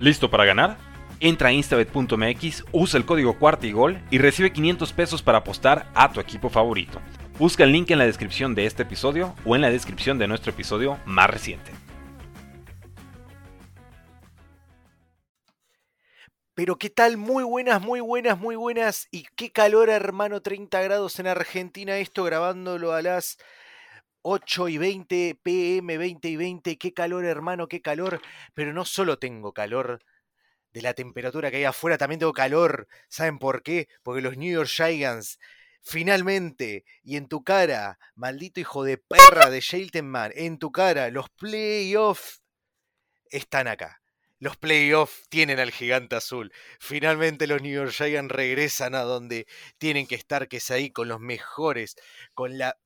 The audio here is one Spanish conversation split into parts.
¿Listo para ganar? Entra a instabet.mx, usa el código cuarta y gol y recibe 500 pesos para apostar a tu equipo favorito. Busca el link en la descripción de este episodio o en la descripción de nuestro episodio más reciente. Pero qué tal, muy buenas, muy buenas, muy buenas. Y qué calor, hermano, 30 grados en Argentina. Esto grabándolo a las 8 y 20 pm, 20 y 20. Qué calor, hermano, qué calor. Pero no solo tengo calor de la temperatura que hay afuera, también tengo calor. ¿Saben por qué? Porque los New York Giants finalmente y en tu cara, maldito hijo de perra de Shelton en tu cara, los playoffs están acá. Los playoffs tienen al gigante azul. Finalmente los New York Giants regresan a donde tienen que estar, que es ahí con los mejores, con la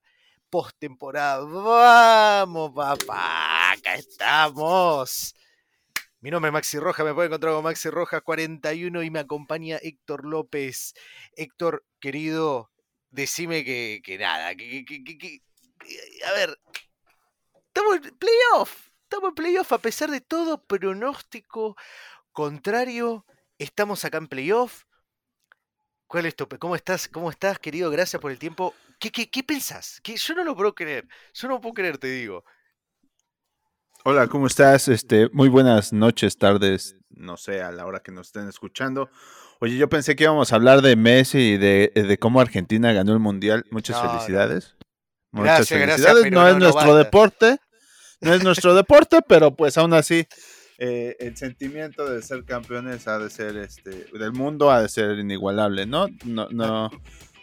postemporada. Vamos, papá, acá estamos. Mi nombre es Maxi Roja, me puede encontrar con Maxi Roja 41 y me acompaña Héctor López. Héctor, querido, decime que, nada, que, a ver, estamos en playoff, estamos en playoff a pesar de todo pronóstico contrario, estamos acá en playoff. ¿Cuál es tu, cómo estás, cómo estás, querido? Gracias por el tiempo. ¿Qué, qué, qué pensás? Que yo no lo puedo creer, yo no lo puedo creer, te digo. Hola, ¿cómo estás? Este, muy buenas noches, tardes, no sé, a la hora que nos estén escuchando. Oye, yo pensé que íbamos a hablar de Messi y de, de cómo Argentina ganó el Mundial. Muchas felicidades. Muchas felicidades. no, es nuestro deporte, no es nuestro deporte, pero pues aún así eh, el sentimiento de ser campeones ha de ser, este, del mundo ha de ser inigualable, ¿no? No, no.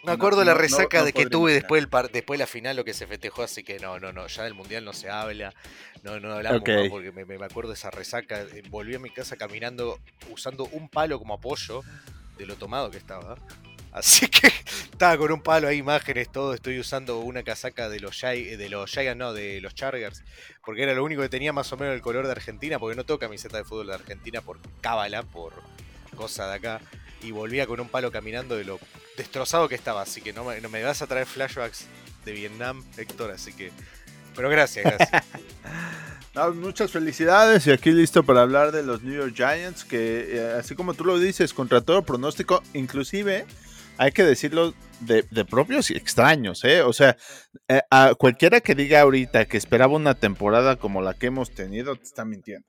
Me acuerdo de la resaca de que tuve después, del después de la final, lo que se festejó, así que no, no, no, ya del mundial no se habla, no, no hablamos porque me, acuerdo de esa resaca. Eh, volví a mi casa caminando usando un palo como apoyo de lo tomado que estaba. Así que estaba con un palo ahí, imágenes, todo. Estoy usando una casaca de los de los Giants, no, de los Chargers, porque era lo único que tenía más o menos el color de Argentina, porque no tengo camiseta de fútbol de Argentina por cábala, por cosa de acá. Y volvía con un palo caminando de lo destrozado que estaba. Así que no me, no vas a traer flashbacks de Vietnam, Héctor. Así que. Pero gracias, gracias. muchas felicidades y aquí listo para hablar de los New York Giants que eh, así como tú lo dices, contra todo pronóstico, inclusive hay que decirlo de, propios y extraños, ¿eh? O sea, eh, a cualquiera que diga ahorita que esperaba una temporada como la que hemos tenido, te está mintiendo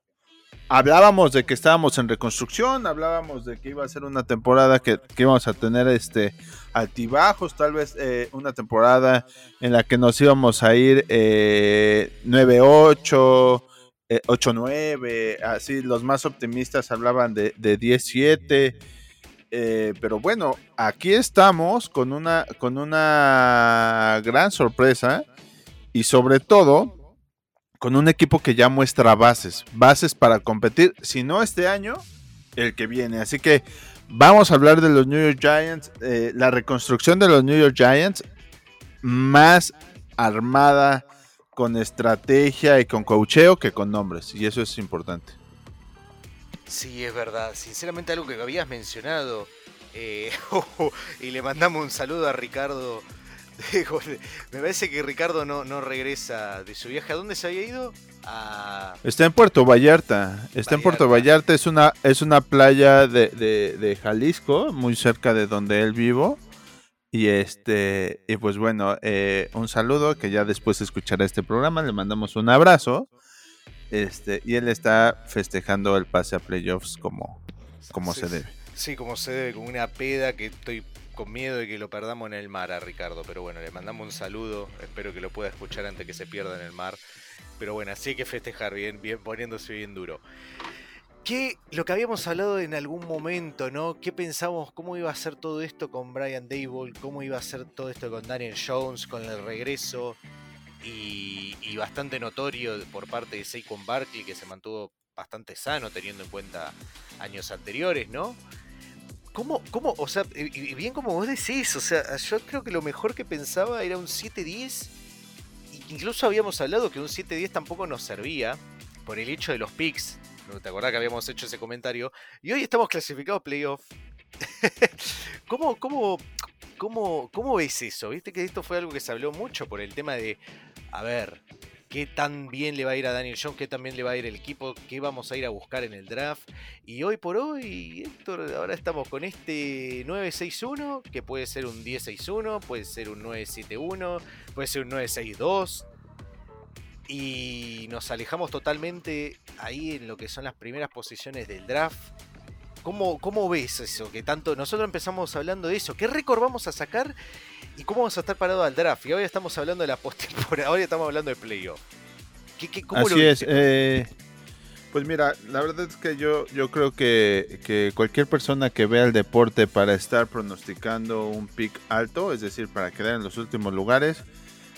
hablábamos de que estábamos en reconstrucción, hablábamos de que iba a ser una temporada que, íbamos a tener este altibajos, tal vez eh, una temporada en la que nos íbamos a ir 9-8, eh, 8-9, eh, así los más optimistas hablaban de, de 10-7. pero bueno, aquí estamos con una, con una gran sorpresa y sobre todo con un equipo que ya muestra bases, bases para competir, si no este año, el que viene. Así que vamos a hablar de los New York Giants, eh, la reconstrucción de los New York Giants más armada con estrategia y con cocheo que con nombres, y eso es importante. Sí, es verdad. Sinceramente algo que habías mencionado, eh, y le mandamos un saludo a Ricardo Me parece que Ricardo no, no regresa de su viaje. ¿A dónde se había ido? Está en Puerto Vallarta. Está en Puerto Vallarta. Es una, es una playa de, Jalisco, muy cerca de donde él vivo. Y este, y pues bueno, eh, un saludo que ya después escuchará este programa. Le mandamos un abrazo. Este, y él está festejando el pase a playoffs como, como se debe. Sí, como se debe, con una peda que estoy con miedo de que lo perdamos en el mar a Ricardo, pero bueno, le mandamos un saludo, espero que lo pueda escuchar antes que se pierda en el mar. Pero bueno, así hay que festejar bien, bien poniéndose bien duro. ¿Qué, lo que habíamos hablado en algún momento, ¿no? ¿Qué pensamos, cómo iba a ser todo esto con Brian Dable? ¿Cómo iba a ser todo esto con Daniel Jones, con el regreso? Y, y bastante notorio por parte de Saquon Barkley, que se mantuvo bastante sano teniendo en cuenta años anteriores, ¿no? ¿Cómo, cómo, o sea, y bien como vos decís, o sea, yo creo que lo mejor que pensaba era un 7-10. Incluso habíamos hablado que un 7-10 tampoco nos servía por el hecho de los picks. ¿Te acordás que habíamos hecho ese comentario? Y hoy estamos clasificados playoff. ¿Cómo, cómo, cómo, ¿Cómo ves eso? Viste que esto fue algo que se habló mucho por el tema de, a ver, qué tan bien le va a ir a Daniel Jones, qué tan bien le va a ir el equipo, qué vamos a ir a buscar en el draft. Y hoy por hoy, Héctor, ahora estamos con este 961, que puede ser un 1061, puede ser un 971, puede ser un 962 y nos alejamos totalmente ahí en lo que son las primeras posiciones del draft. ¿Cómo, ¿Cómo ves eso? Que tanto nosotros empezamos hablando de eso. ¿Qué récord vamos a sacar? ¿Y cómo vamos a estar parados al draft? Y ahora estamos hablando de la postemporada, ahora estamos hablando de playoff. ¿Qué, cómo Así es. Eh, pues mira, la verdad es que yo, yo creo que, que, cualquier persona que vea el deporte para estar pronosticando un pick alto, es decir, para quedar en los últimos lugares,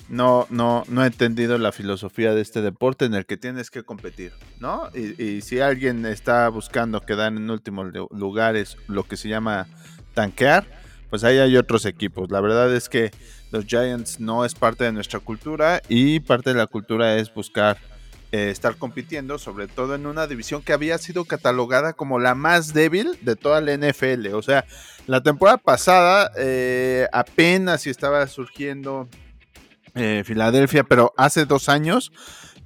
no, no, no he entendido la filosofía de este deporte en el que tienes que competir, ¿no? Y, si alguien está buscando quedar en últimos lugares, lo que se llama tanquear, pues ahí hay otros equipos. La verdad es que los Giants no es parte de nuestra cultura y parte de la cultura es buscar eh, estar compitiendo, sobre todo en una división que había sido catalogada como la más débil de toda la NFL. O sea, la temporada pasada eh, apenas si estaba surgiendo eh, Filadelfia, pero hace dos años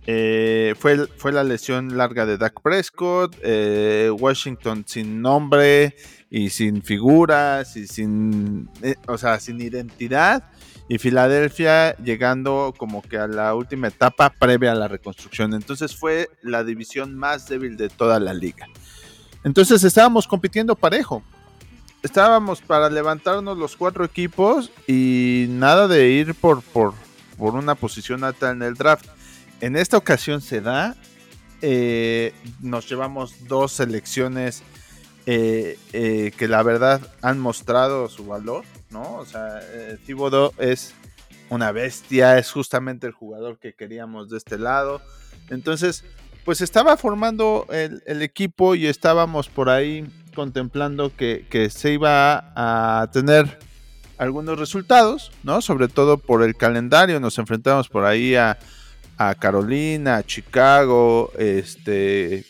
eh, fue, fue la lesión larga de Dak Prescott, eh, Washington sin nombre y sin figuras y sin, o sea, sin identidad. Y Filadelfia llegando como que a la última etapa previa a la reconstrucción. Entonces fue la división más débil de toda la liga. Entonces estábamos compitiendo parejo estábamos para levantarnos los cuatro equipos y nada de ir por, por, por una posición alta en el draft. En esta ocasión se da. Eh, nos llevamos dos selecciones eh, eh, que la verdad han mostrado su valor, ¿no? O sea, Thibodeau es una bestia, es justamente el jugador que queríamos de este lado. Entonces, pues estaba formando el, equipo y estábamos por ahí contemplando que, que se iba a tener algunos resultados, ¿no? Sobre todo por el calendario, nos enfrentamos por ahí a, Carolina, a Chicago, este,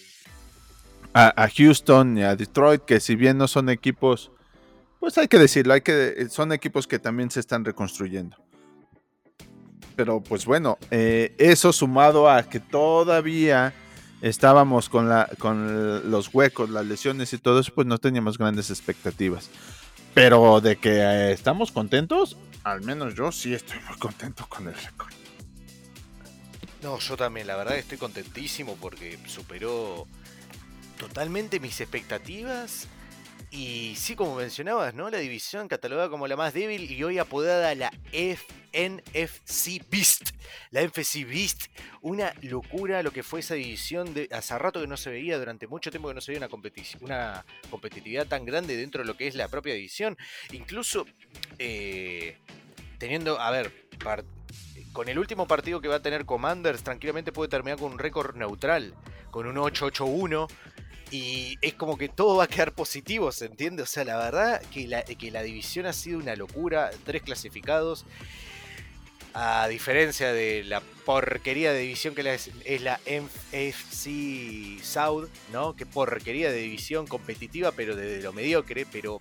a, Houston y a Detroit, que si bien no son equipos, pues hay que decirlo, hay que, son equipos que también se están reconstruyendo. Pero pues bueno, eh, eso sumado a que todavía estábamos con, la, con los huecos, las lesiones y todo eso, pues no teníamos grandes expectativas. Pero de que eh, estamos contentos, al menos yo sí estoy muy contento con el récord. No, yo también, la verdad estoy contentísimo porque superó totalmente mis expectativas. Y sí, como mencionabas, ¿no? La división catalogada como la más débil y hoy apodada la NFC Beast. La NFC Beast. Una locura lo que fue esa división. De, hace rato que no se veía, durante mucho tiempo que no se veía una, una competitividad tan grande dentro de lo que es la propia división. Incluso eh, teniendo, a ver, con el último partido que va a tener Commanders, tranquilamente puede terminar con un récord neutral, con un 8-8-1 y es como que todo va a quedar positivo, ¿se entiende? O sea, la verdad que la, que la división ha sido una locura, tres clasificados. A diferencia de la porquería de división que es la MFC South, ¿no? Que porquería de división competitiva, pero de lo mediocre, pero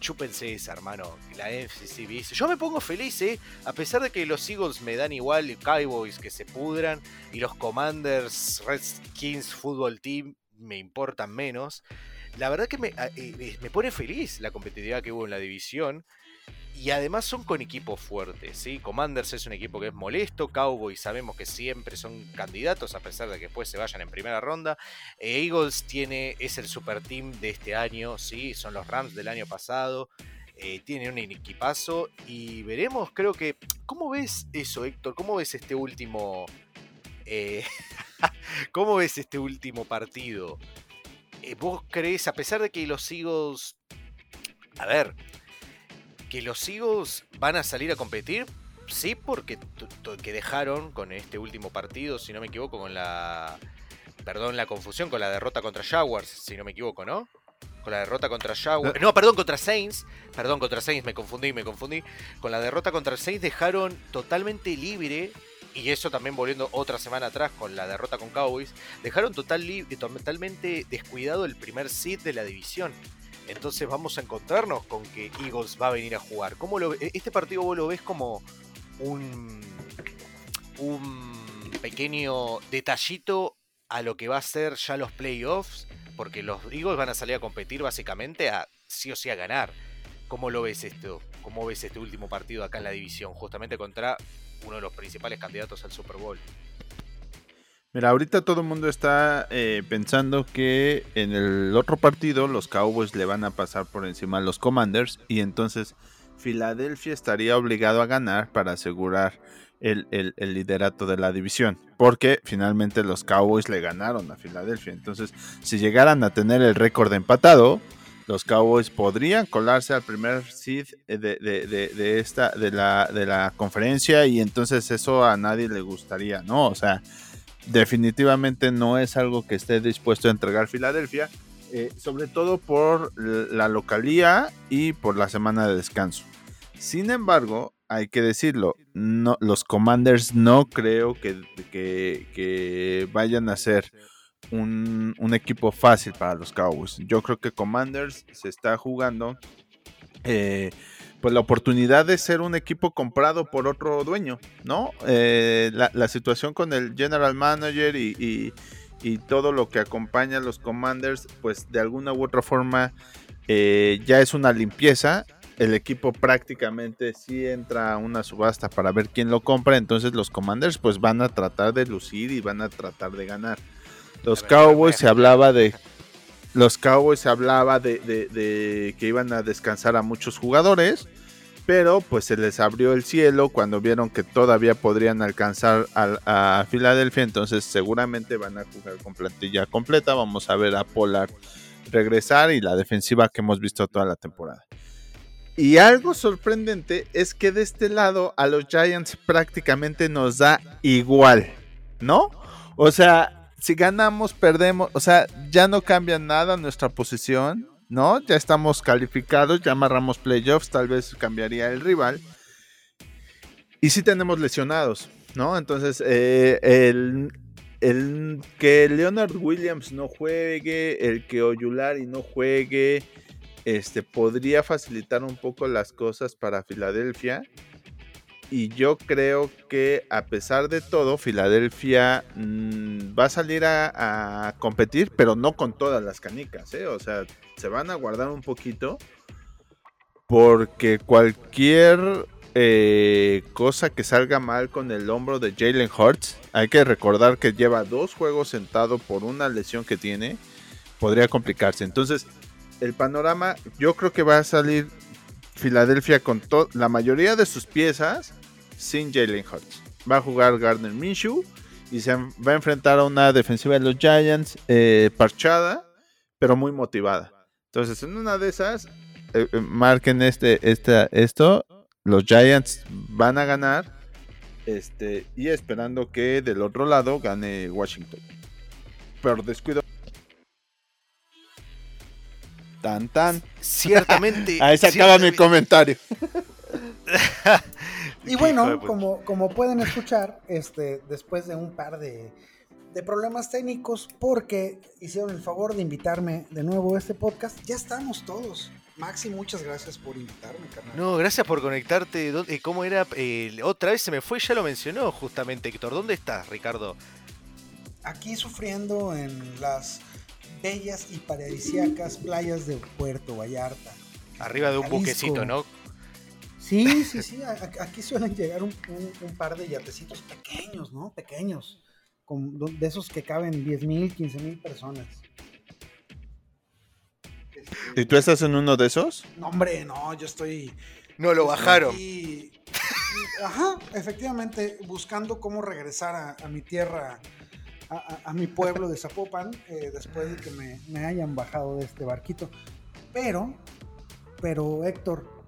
chúpense esa, hermano. La NFC Yo me pongo feliz, ¿eh? A pesar de que los Eagles me dan igual, Cowboys que se pudran, y los Commanders, Redskins Football Team me importan menos. La verdad que ah, eh, me, pone feliz la competitividad que hubo en la división. Y además son con equipos fuertes, ¿sí? Commanders es un equipo que es molesto, Cowboys sabemos que siempre son candidatos a pesar de que después se vayan en primera ronda. E Eagles tiene, es el super team de este año, ¿sí? Son los Rams del año pasado. Eh, tiene un equipazo y veremos, creo que... ¿Cómo ves eso, Héctor? ¿Cómo ves este último... Eh, ¿Cómo ves este último partido? Eh, ¿Vos crees, a pesar de que los Eagles... A ver, que los Eagles van a salir a competir? Sí, porque que dejaron con este último partido, si no me equivoco, con la... Perdón la confusión, con la derrota contra Jaguars, si no me equivoco, ¿no? Con la derrota contra Jaguars. No, perdón, contra Saints. Perdón, contra Saints, me confundí, me confundí. Con la derrota contra Saints dejaron totalmente libre y eso también volviendo otra semana atrás con la derrota con Cowboys, dejaron total totalmente descuidado el primer seed de la división. Entonces vamos a encontrarnos con que Eagles va a venir a jugar. ¿Cómo lo, e-, este partido vos lo ves como un, un pequeño detallito a lo que va a ser ya los playoffs, porque los Eagles van a salir a competir básicamente a sí o sí a ganar. ¿Cómo lo ves esto? ¿Cómo ves este último partido acá en la división, justamente contra uno de los principales candidatos al Super Bowl? Mira, ahorita todo el mundo está eh, pensando que en el otro partido los Cowboys le van a pasar por encima a los Commanders y entonces Filadelfia estaría obligado a ganar para asegurar el, liderato de la división. Porque finalmente los Cowboys le ganaron a Filadelfia. Entonces, si llegaran a tener el récord empatado, los Cowboys podrían colarse al primer seed de, de, esta, de, la, de la conferencia y entonces eso a nadie le gustaría, ¿no? O sea, definitivamente no es algo que esté dispuesto a entregar Filadelfia, eh, sobre todo por la localía y por la semana de descanso. Sin embargo, hay que decirlo, los Commanders no creo que, que, vayan a ser un, equipo fácil para los Cowboys. Yo creo que Commanders se está jugando eh, pues la oportunidad de ser un equipo comprado por otro dueño, ¿no? Eh, la, situación con el general manager y, todo lo que acompaña a los commanders, pues de alguna u otra forma eh, ya es una limpieza. El equipo prácticamente sí entra a una subasta para ver quién lo compra, entonces los commanders pues van a tratar de lucir y van a tratar de ganar. Los Cowboys se hablaba de los Cowboys se hablaba de, que iban a descansar a muchos jugadores, pero pues se les abrió el cielo cuando vieron que todavía podrían alcanzar a, Filadelfia, entonces seguramente van a jugar con plantilla completa. Vamos a ver a Polar regresar y la defensiva que hemos visto toda la temporada. Y algo sorprendente es que de este lado a los Giants prácticamente nos da igual, ¿no? O sea, si ganamos, perdemos, o sea, ya no cambia nada nuestra posición, ¿no? Ya estamos calificados, ya amarramos playoffs, tal vez cambiaría el rival. Y sí tenemos lesionados, ¿no? Entonces, eh, el, el, que Leonard Williams no juegue, el que Oyulari no juegue, este, podría facilitar un poco las cosas para Filadelfia. Y yo creo que a pesar de todo, Filadelfia mm, va a salir a, competir, pero no con todas las canicas, ¿eh? O sea, se van a guardar un poquito. Porque cualquier eh, cosa que salga mal con el hombro de Jalen Hurts, hay que recordar que lleva dos juegos sentado por una lesión que tiene, podría complicarse. Entonces, el panorama yo creo que va a salir Filadelfia con la mayoría de sus piezas sin Jalen Hurts. Va a jugar Gardner Minshew y se va a enfrentar a una defensiva de los Giants eh, parchada, pero muy motivada. Entonces, en una de esas, eh, eh, marquen este, este, esto, los Giants van a ganar este, y esperando que del otro lado gane Washington. Pero descuido Tan, tan. Ciertamente. Ahí se acaba mi comentario. y bueno, como, como pueden escuchar, este, después de un par de, problemas técnicos, porque hicieron el favor de invitarme de nuevo a este podcast, ya estamos todos. Maxi, muchas gracias por invitarme, carnal. No, gracias por conectarte. ¿Cómo era? Eh, otra vez se me fue, ya lo mencionó justamente Héctor. ¿Dónde estás, Ricardo? Aquí sufriendo en las bellas y paradisíacas playas de Puerto Vallarta. Arriba de un buquecito, ¿no? Sí, sí, sí. Aquí suelen llegar un, par de yatecitos pequeños, ¿no? Pequeños. de esos que caben 10 mil, 15 mil personas. ¿Y tú estás en uno de esos? No, hombre, no, yo estoy. No lo bajaron. ajá, efectivamente, buscando cómo regresar a mi tierra a, mi pueblo de Zapopan eh, después de que me, hayan bajado de este barquito. Pero, pero Héctor,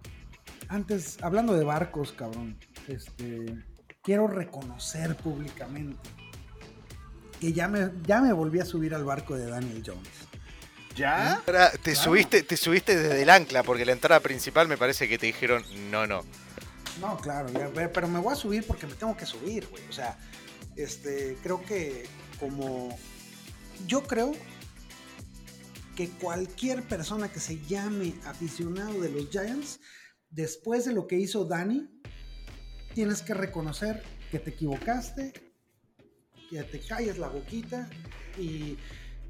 antes, hablando de barcos, cabrón, este, quiero reconocer públicamente que ya me, ya me volví a subir al barco de Daniel Jones. ¿Ya? te, subiste, te subiste desde el ancla, porque la entrada principal me parece que te dijeron no, no. No, claro, pero me voy a subir porque me tengo que subir, güey. O sea, este, creo que como yo creo que cualquier persona que se llame aficionado de los Giants, después de lo que hizo Dani, tienes que reconocer que te equivocaste que te calles la boquita y,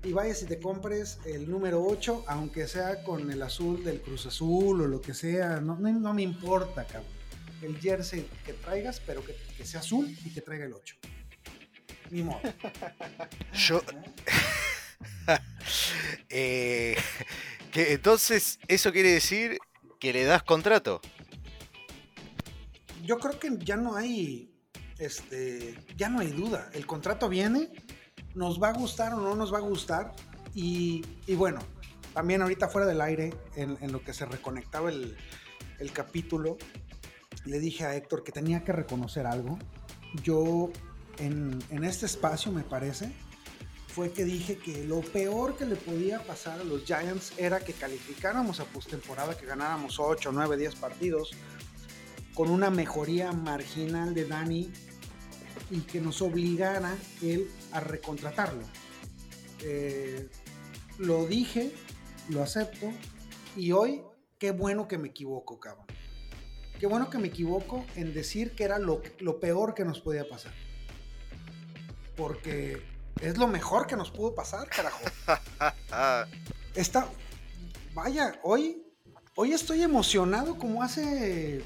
y vayas y te compres el número 8, aunque sea con el azul del Cruz Azul o lo que sea, no, me importa, cabrón. El jersey que traigas, pero que, que sea azul y que traiga el 8. Ni modo. Yo. Eh, que entonces, ¿eso quiere decir que le das contrato? Yo creo que ya no hay. Este. Ya no hay duda. El contrato viene. Nos va a gustar o no nos va a gustar. Y, y bueno, también ahorita fuera del aire, en, en lo que se reconectaba el, el capítulo, le dije a Héctor que tenía que reconocer algo. Yo, en, en este espacio, me parece, fue que dije que lo peor que le podía pasar a los Giants era que calificáramos a postemporada, que ganáramos 8, 9, 10 partidos, con una mejoría marginal de Dani y que nos obligara él a recontratarlo. Eh, lo dije, lo acepto y hoy qué bueno que me equivoco, cabrón. Qué bueno que me equivoco en decir que era lo, lo peor que nos podía pasar. Porque es lo mejor que nos pudo pasar, carajo. Está, vaya, hoy, hoy estoy emocionado como hace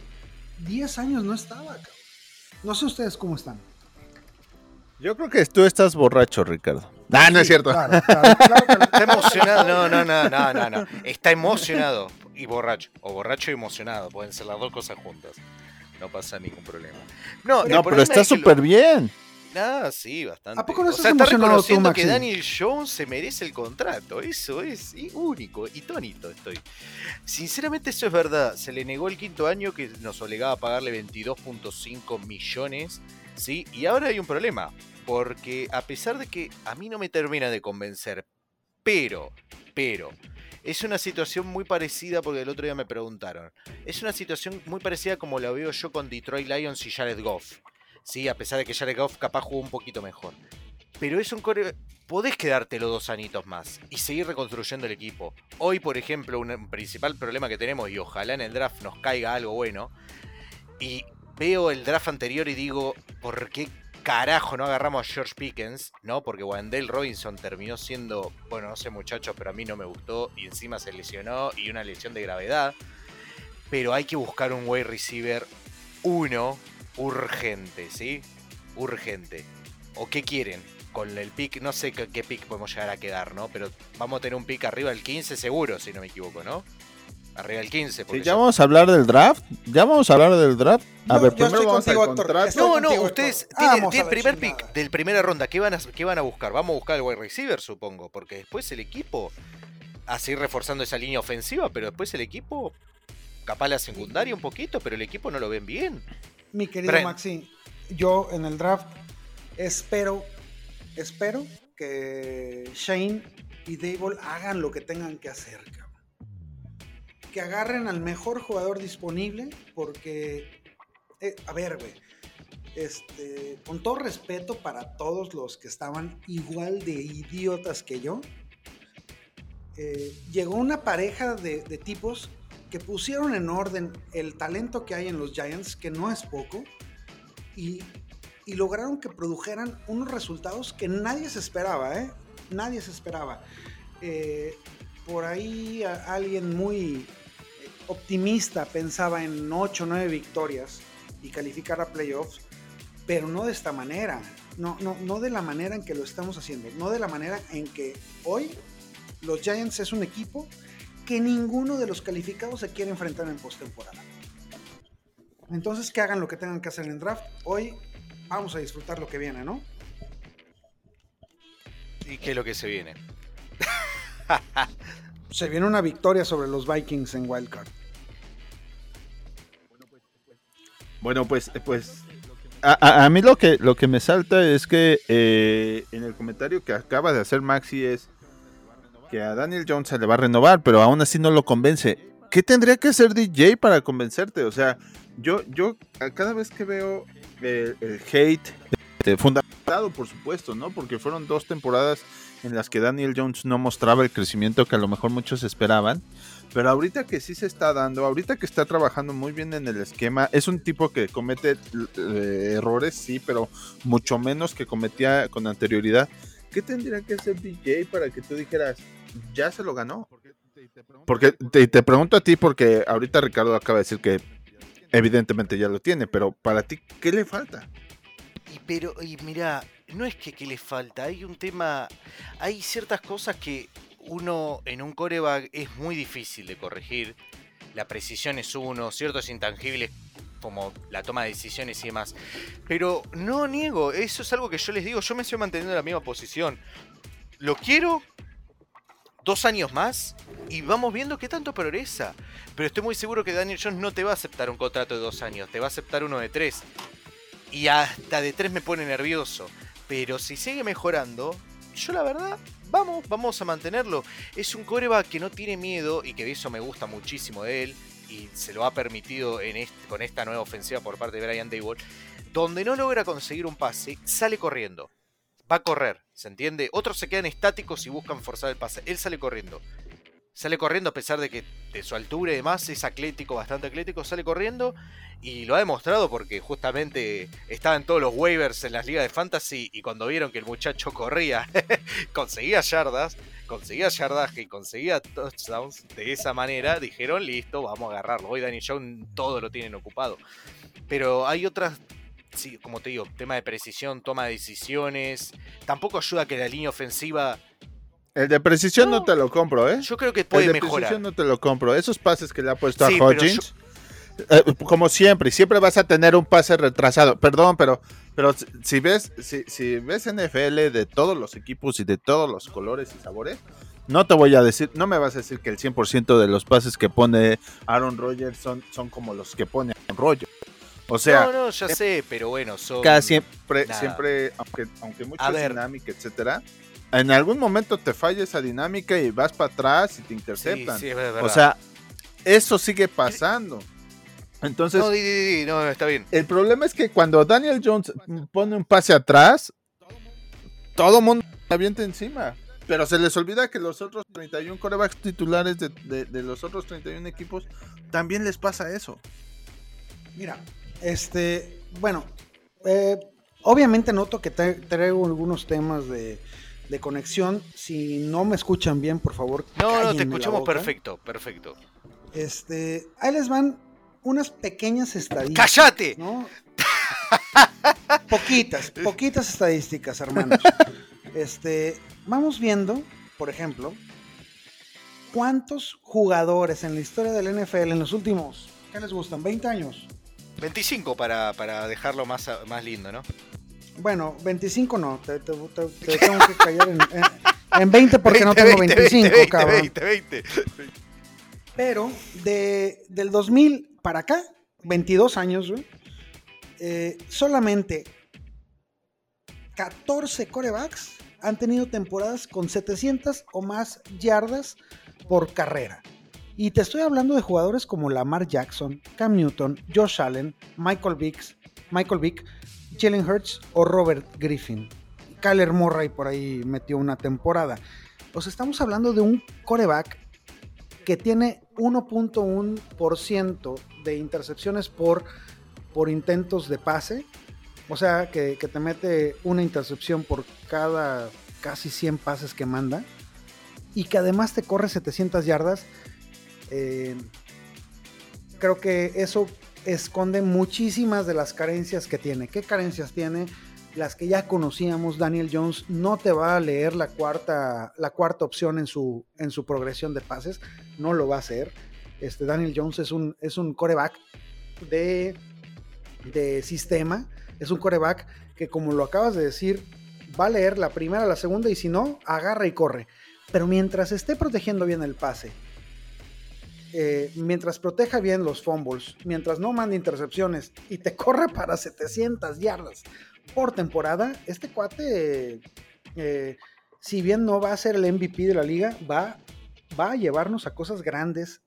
10 años no estaba. cabrón. No sé ustedes cómo están. Yo creo que tú estás borracho, Ricardo. Ah, no es Sí, cierto. claro, claro, claro Está emocionado. No, no, no, no, no, no. Está emocionado y borracho. O borracho y emocionado. Pueden ser las dos cosas juntas. No pasa ningún problema. No, No, pero está es que lo- súper bien. Ah, sí, bastante. ¿A poco no o sea, está tú, reconociendo que? Daniel Jones se merece el contrato. Eso es y único y tónito estoy. Sinceramente eso es verdad. Se le negó el quinto año que nos obligaba a pagarle 22.5 millones. ¿sí? Y ahora hay un problema. Porque a pesar de que a mí no me termina de convencer, pero, pero, es una situación muy parecida, porque el otro día me preguntaron, es una situación muy parecida como la veo yo con Detroit Lions y Jared Goff. Sí, a pesar de que Jared Goff capaz jugó un poquito mejor. Pero es un core... Podés quedártelo dos anitos más y seguir reconstruyendo el equipo. Hoy, por ejemplo, un principal problema que tenemos, y ojalá en el draft nos caiga algo bueno, y veo el draft anterior y digo, ¿por qué carajo no agarramos a George Pickens? ¿No? Porque Wendell Robinson terminó siendo, bueno, no sé muchachos, pero a mí no me gustó y encima se lesionó y una lesión de gravedad. Pero hay que buscar un wide receiver uno urgente, ¿sí? Urgente. ¿O qué quieren? Con el pick, no sé qué, pick podemos llegar a quedar, ¿no? Pero vamos a tener un pick arriba del 15 seguro, si no me equivoco, ¿no? Arriba del 15. Porque Sí, ya- vamos a hablar del draft. Ya vamos a hablar del draft. A Yo- ver, primero vamos contigo, al contrato. No, no, contigo, ustedes tienen, tienen primer chingada. pick del primera ronda. ¿Qué van, a, ¿Qué van a buscar? Vamos a buscar el wide receiver, supongo. Porque después el equipo, a seguir reforzando esa línea ofensiva, pero después el equipo, capaz la secundaria un poquito, pero el equipo no lo ven bien. Mi querido Brent. Maxi, yo en el draft espero, espero que Shane y Dable hagan lo que tengan que hacer, cabrón. Que agarren al mejor jugador disponible, porque, eh, a ver, güey, este, con todo respeto para todos los que estaban igual de idiotas que yo, eh, llegó una pareja de, de tipos que pusieron en orden el talento que hay en los Giants, que no es poco, y, y lograron que produjeran unos resultados que nadie se esperaba, ¿eh? Nadie se esperaba. Eh, por ahí alguien muy eh, optimista pensaba en 8 o 9 victorias y calificar a playoffs, pero no de esta manera, no, no, no de la manera en que lo estamos haciendo, no de la manera en que hoy los Giants es un equipo que ninguno de los calificados se quiere enfrentar en postemporada. Entonces que hagan lo que tengan que hacer en el draft. Hoy vamos a disfrutar lo que viene, ¿no? ¿Y qué es lo que se viene? Se viene una victoria sobre los Vikings en Wildcard. Bueno, pues, pues a, a- a mí lo que, lo que me salta es que eh, en el comentario que acaba de hacer Maxi es que a Daniel Jones se le va a renovar, pero aún así no lo convence. ¿Qué tendría que hacer DJ para convencerte? O sea, yo, yo cada vez que veo el, hate este, fundamentado, por supuesto, ¿no? Porque fueron dos temporadas en las que Daniel Jones no mostraba el crecimiento que a lo mejor muchos esperaban. Pero ahorita que sí se está dando, ahorita que está trabajando muy bien en el esquema, es un tipo que comete eh, errores, sí, pero mucho menos que cometía con anterioridad. ¿Qué tendría que hacer DJ para que tú dijeras, ya se lo ganó? Porque te, te pregunto a ti, porque ahorita Ricardo acaba de decir que evidentemente ya lo tiene, pero para ti, ¿qué le falta? Y pero, y mira, no es que, que le falta, hay un tema, hay ciertas cosas que uno en un coreback es muy difícil de corregir. La precisión es uno, ciertos intangibles como la toma de decisiones y demás. Pero no niego, eso es algo que yo les digo, yo me estoy manteniendo en la misma posición. Lo quiero dos años más y vamos viendo qué tanto progresa. Pero estoy muy seguro que Daniel Jones no te va a aceptar un contrato de dos años, te va a aceptar uno de tres. Y hasta de tres me pone nervioso. Pero si sigue mejorando, yo la verdad, vamos, vamos a mantenerlo. Es un coreback que no tiene miedo y que eso me gusta muchísimo de él. Y se lo ha permitido en con esta nueva ofensiva por parte de Brian Dayball. Donde no logra conseguir un pase, sale corriendo. Va a correr, ¿se entiende? Otros se quedan estáticos y buscan forzar el pase. Él sale corriendo. Sale corriendo a pesar de que de su altura y demás es atlético, bastante atlético, sale corriendo y lo ha demostrado porque justamente estaba en todos los waivers en las ligas de fantasy y cuando vieron que el muchacho corría, conseguía yardas, conseguía yardaje y conseguía touchdowns de esa manera, dijeron listo, vamos a agarrarlo. Hoy Danny Jones todo lo tienen ocupado. Pero hay otras como te digo, tema de precisión, toma de decisiones. Tampoco ayuda que la línea ofensiva el de precisión no, te lo compro, ¿eh? Yo creo que puede El de mejorar. precisión no te lo compro. Esos pases que le ha puesto Sí, a Hodgins, eh, como siempre, siempre vas a tener un pase retrasado. Perdón, pero, pero si- si ves, si, si ves NFL de todos los equipos y de todos los colores y sabores, no te voy a decir, no me vas a decir que el 100% de los pases que pone Aaron Rodgers son, son como los que pone Aaron Rodgers. O sea, no, no, ya sé, pero bueno, son. Cada siempre, Nada. siempre, aunque, aunque mucho A es ver. dinámica, etcétera, en algún momento te falla esa dinámica y vas para atrás y te Sí, interceptan. sí, es verdad. o sea, eso sigue pasando. Entonces, no, di, di, di, no, está bien. el problema es que cuando Daniel Jones pone un pase atrás, todo el mundo se avienta encima. Pero se les olvida que los otros 31 corebacks titulares de, de- de los otros 31 equipos también les pasa eso. Mira, este, bueno, eh, obviamente noto que tra- traigo algunos temas de, de conexión. Si no me escuchan bien, por favor. No, no, te escuchamos perfecto, perfecto. Este, ahí les van unas pequeñas estadísticas. ¡Cállate! ¿no? poquitas, poquitas estadísticas, hermanos. Este, vamos viendo, por ejemplo, cuántos jugadores en la historia del NFL en los últimos, ¿qué les gustan? ¿20 años? 25 para, para dejarlo más, más lindo, ¿no? Bueno, 25 no, te, te- te- te tengo que callar en, en- en 20 porque no tengo 20, 25, 20, cabrón. 20, 20. Pero de, del 2000 para acá, 22 años, güey, eh, solamente 14 corebacks han tenido temporadas con 700 o más yardas por carrera. Y te estoy hablando de jugadores como Lamar Jackson, Cam Newton, Josh Allen, Michael Vick, Michael Vick, Jalen Hurts o Robert Griffin. Kyler Murray por ahí metió una temporada. O estamos hablando de un coreback que tiene 1.1% de intercepciones por, por intentos de pase. O sea, que, que te mete una intercepción por cada casi 100 pases que manda. Y que además te corre 700 yardas. Eh, creo que eso esconde muchísimas de las carencias que tiene. ¿Qué carencias tiene? Las que ya conocíamos, Daniel Jones no te va a leer la cuarta, la cuarta opción en su, en su progresión de pases, no lo va a hacer. Este, Daniel Jones es un, es un coreback de, de sistema, es un coreback que como lo acabas de decir, va a leer la primera, la segunda y si no, agarra y corre. Pero mientras esté protegiendo bien el pase, eh, mientras proteja bien los fumbles, mientras no mande intercepciones y te corra para 700 yardas por temporada, este cuate, eh, si bien no va a ser el MVP de la liga, va, va a llevarnos a cosas grandes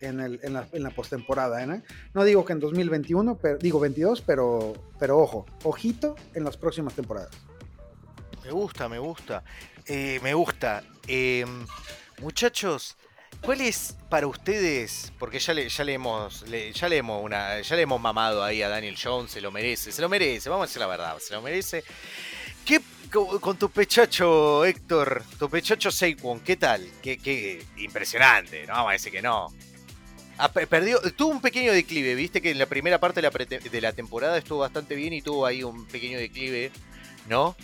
en, la, en postemporada. ¿eh? No digo que en 2021, pero, digo 22, pero, pero ojo, ojito en las próximas temporadas. Me gusta, me gusta. Me gusta. Em, muchachos, ¿cuál es para ustedes? Porque ya le, hemos, ya le hemos una, ya le hemos mamado ahí a Daniel Jones, se lo merece, se lo merece, vamos a decir la verdad, se lo merece. ¿Qué con, tu pechacho, Héctor, tu pechacho Saquon, ¿qué tal? Qué, impresionante, no vamos a que no. Ah, perdió, tuvo un pequeño declive, viste que en la primera parte de la temporada estuvo bastante bien y tuvo ahí un pequeño declive, ¿no?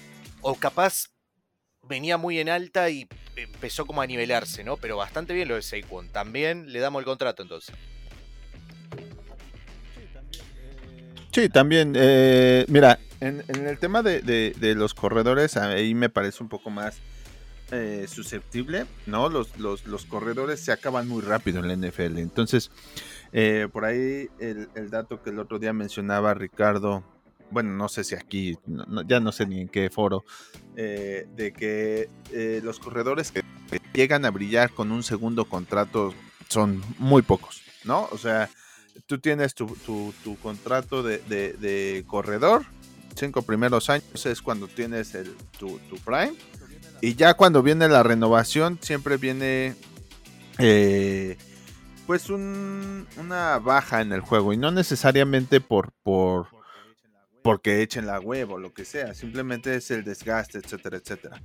O capaz venía muy en alta y empezó como a nivelarse, ¿no? Pero bastante bien lo de Saquon. También le damos el contrato entonces. Sí, también. Eh, mira, en, el tema de, los corredores, ahí me parece un poco más eh, susceptible, ¿no? Los, corredores se acaban muy rápido en la NFL. Entonces, eh, por ahí el, dato que el otro día mencionaba Ricardo, bueno, no sé si aquí, ya no sé ni en qué foro, de que los corredores que llegan a brillar con un segundo contrato son muy pocos, ¿no? O sea, tú tienes tu, contrato de, corredor, cinco primeros años es cuando tienes el, tu, prime, y ya cuando viene la renovación siempre viene eh, pues una baja en el juego, y no necesariamente por, por porque echen la huevo o lo que sea, simplemente es el desgaste, etcétera, etcétera.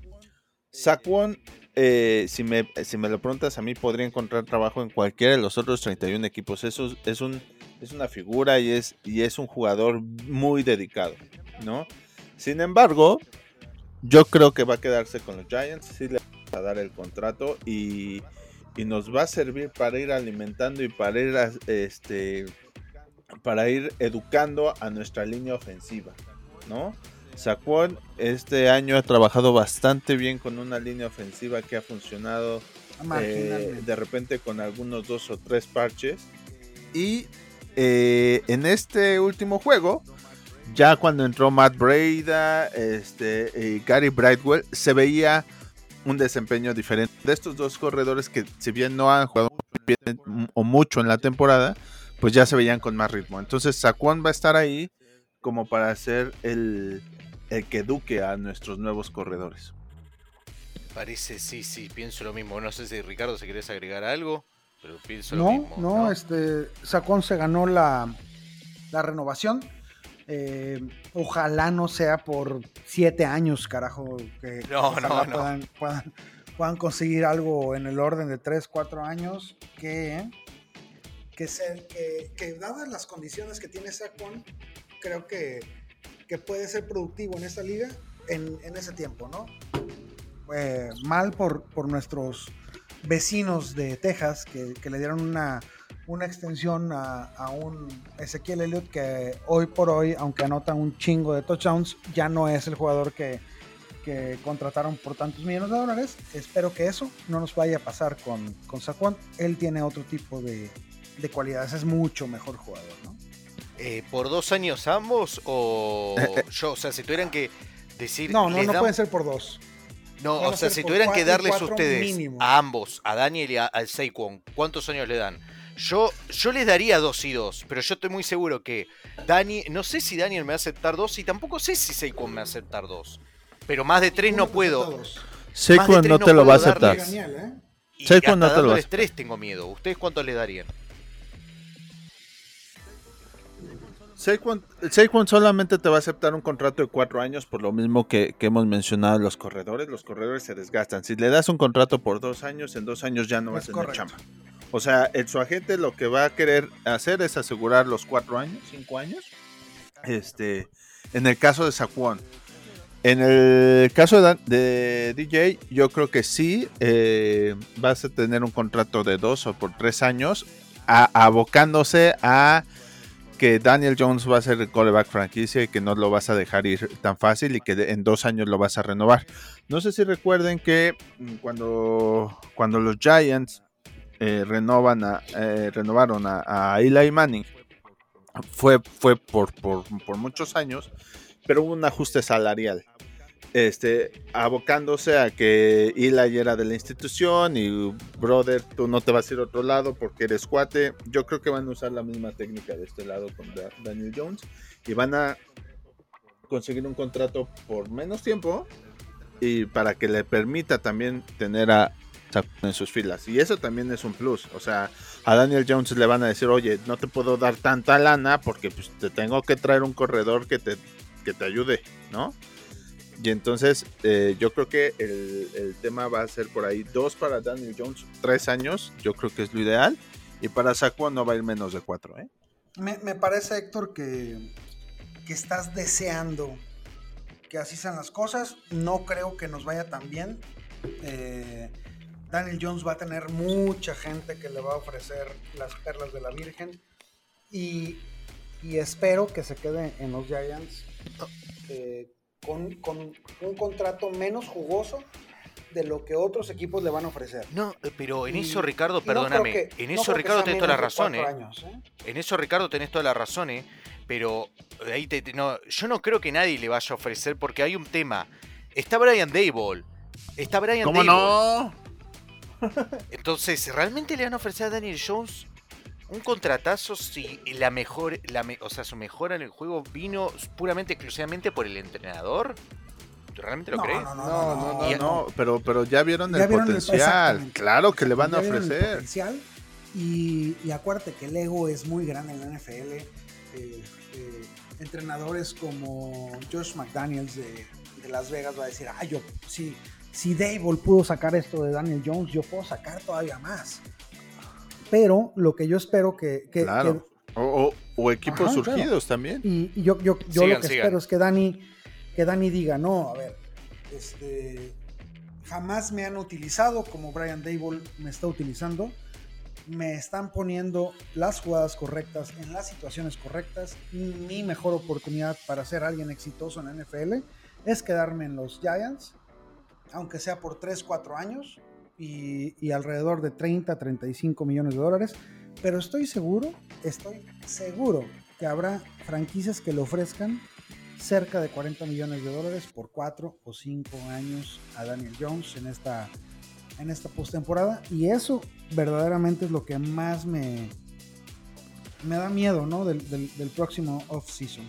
Saquon, eh, si, me, si me lo preguntas a mí, podría encontrar trabajo en cualquiera de los otros 31 equipos. Eso es, un, es una figura y es, y es un jugador muy dedicado, ¿no? Sin embargo, yo creo que va a quedarse con los Giants, sí le va a dar el contrato y, y nos va a servir para ir alimentando y para ir, este, para ir educando a nuestra línea ofensiva, ¿no? Saquon este año ha trabajado bastante bien con una línea ofensiva que ha funcionado eh, de repente con algunos dos o tres parches. Y eh, en este último juego, ya cuando entró Matt Breda este, y Gary Brightwell, se veía un desempeño diferente de estos dos corredores que si bien no han jugado bien o mucho en la temporada, pues ya se veían con más ritmo. Entonces Saquon va a estar ahí como para hacer el, el que eduque a nuestros nuevos corredores. Parece, sí, sí, pienso lo mismo. No sé si Ricardo, si querés agregar algo, pero pienso lo mismo. No, no, este, Sacón se ganó la, la renovación. Eh, ojalá no sea por siete años, carajo, que, no, no, puedan, puedan, conseguir algo en el orden de tres, cuatro años que, que, que, que dadas las condiciones que tiene Sacón, creo que que puede ser productivo en esta liga en, ese tiempo, ¿no? Eh, mal por, por nuestros vecinos de Texas que, le dieron una, una extensión a, un Ezequiel Elliott que hoy por hoy, aunque anota un chingo de touchdowns, ya no es el jugador que, que contrataron por tantos millones de dólares. Espero que eso no nos vaya a pasar con, con Saquon. Él tiene otro tipo de, de cualidades, es mucho mejor jugador, ¿no? Eh, por dos años ambos o eh, eh. yo, o sea, si tuvieran que decir... No, no, no pueden ser por dos. No, o sea, si tuvieran que darles ustedes a ambos, a Daniel y a, al Saquon, ¿cuántos años le dan? Yo, yo les daría dos y dos, pero yo estoy muy seguro que Dani, no sé si Daniel me va a aceptar dos y tampoco sé si Saquon me va a aceptar dos. Pero más de tres no puedo. Saquon no te lo va a aceptar. Saquon no te lo va a aceptar. tres tengo miedo. ¿Ustedes cuántos le darían? Saquon, solamente te va a aceptar un contrato de cuatro años por lo mismo que, hemos mencionado los corredores. Los corredores se desgastan. Si le das un contrato por dos años, en dos años ya no vas a tener chamba. O sea, el, su agente lo que va a querer hacer es asegurar los cuatro años, cinco años. Este, en el caso de Saquon. En el caso de, DJ, yo creo que sí eh, vas a tener un contrato de dos o por tres años, abocándose a que Daniel Jones va a ser el coreback franquicia y que no lo vas a dejar ir tan fácil y que en dos años lo vas a renovar. No sé si recuerden que mm, cuando, cuando los Giants eh, renovan eh, renovaron a, Eli Manning, fue, fue por, por, por muchos años, pero hubo un ajuste salarial este, abocándose a que Eli era de la institución y brother, tú no te vas a ir a otro lado porque eres cuate. Yo creo que van a usar la misma técnica de este lado con Daniel Jones y van a conseguir un contrato por menos tiempo y para que le permita también tener a en sus filas. Y eso también es un plus. O sea, a Daniel Jones le van a decir, oye, no te puedo dar tanta lana porque pues, te tengo que traer un corredor que te, que te ayude, ¿no? Y entonces eh, yo creo que el, el, tema va a ser por ahí dos para Daniel Jones, tres años, yo creo que es lo ideal. Y para Saquon no va a ir menos de cuatro, ¿eh? Me, me parece, Héctor, que, que estás deseando que así sean las cosas. No creo que nos vaya tan bien. Eh, Daniel Jones va a tener mucha gente que le va a ofrecer las perlas de la Virgen. Y, y espero que se quede en los Giants eh, con, con, un contrato menos jugoso de lo que otros equipos le van a ofrecer. No, eh, pero en eso, Ricardo, perdóname. No que, en eso, no Ricardo, tenés toda la razón. ¿eh? Años, ¿eh? En eso, Ricardo, tenés toda la razón. ¿eh? Pero ahí te, no, yo no creo que nadie le vaya a ofrecer porque hay un tema. Está Brian Dable. Está Brian ¿Cómo no? Entonces, ¿realmente le van a ofrecer a Daniel Jones un contratazo si la mejor, la o sea, su mejora en el juego vino puramente exclusivamente por el entrenador? ¿Realmente lo crees? No, no, no, no, pero, pero ya vieron el potencial. claro que le van a ofrecer. potencial y, y, acuérdate que el ego es muy grande en la NFL. Eh, eh, entrenadores como Josh McDaniels de, de, Las Vegas va a decir, ah, yo, si, si Dable pudo sacar esto de Daniel Jones, yo puedo sacar todavía más. Pero lo que yo espero que... que, claro. o, o, equipos surgidos también. Y, yo, yo, yo lo que espero es que Dani que Dani diga, no, a ver, este, jamás me han utilizado como Brian Dable me está utilizando. Me están poniendo las jugadas correctas en las situaciones correctas. Mi mejor oportunidad para ser alguien exitoso en la NFL es quedarme en los Giants, aunque sea por 3, 4 años y, y alrededor de 30, 35 millones de dólares. Pero estoy seguro, estoy seguro que habrá franquicias que le ofrezcan cerca de 40 millones de dólares por 4 o 5 años a Daniel Jones en esta, en esta postemporada. Y eso verdaderamente es lo que más me, me da miedo ¿no? del, del, próximo off-season.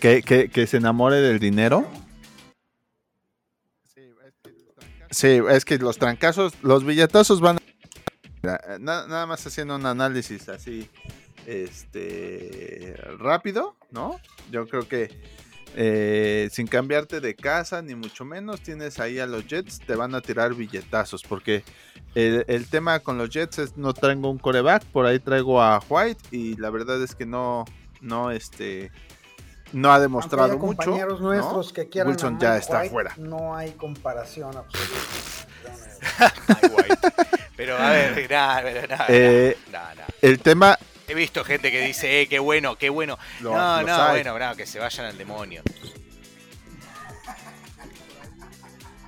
¿Que, que, se enamore del dinero. Sí, es que los trancazos, los billetazos van nada más haciendo un análisis así este rápido, ¿no? Yo creo que eh, sin cambiarte de casa, ni mucho menos, tienes ahí a los Jets, te van a tirar billetazos, porque el, tema con los Jets es no traigo un coreback, por ahí traigo a White y la verdad es que no, no, este, no ha demostrado mucho. Compañeros nuestros que quieran Wilson ya está fuera. No hay comparación absoluta. pero a ver, nada, nada, eh, El tema, He visto gente que dice, eh, qué bueno, qué bueno. no, no, bueno, que se vayan al demonio.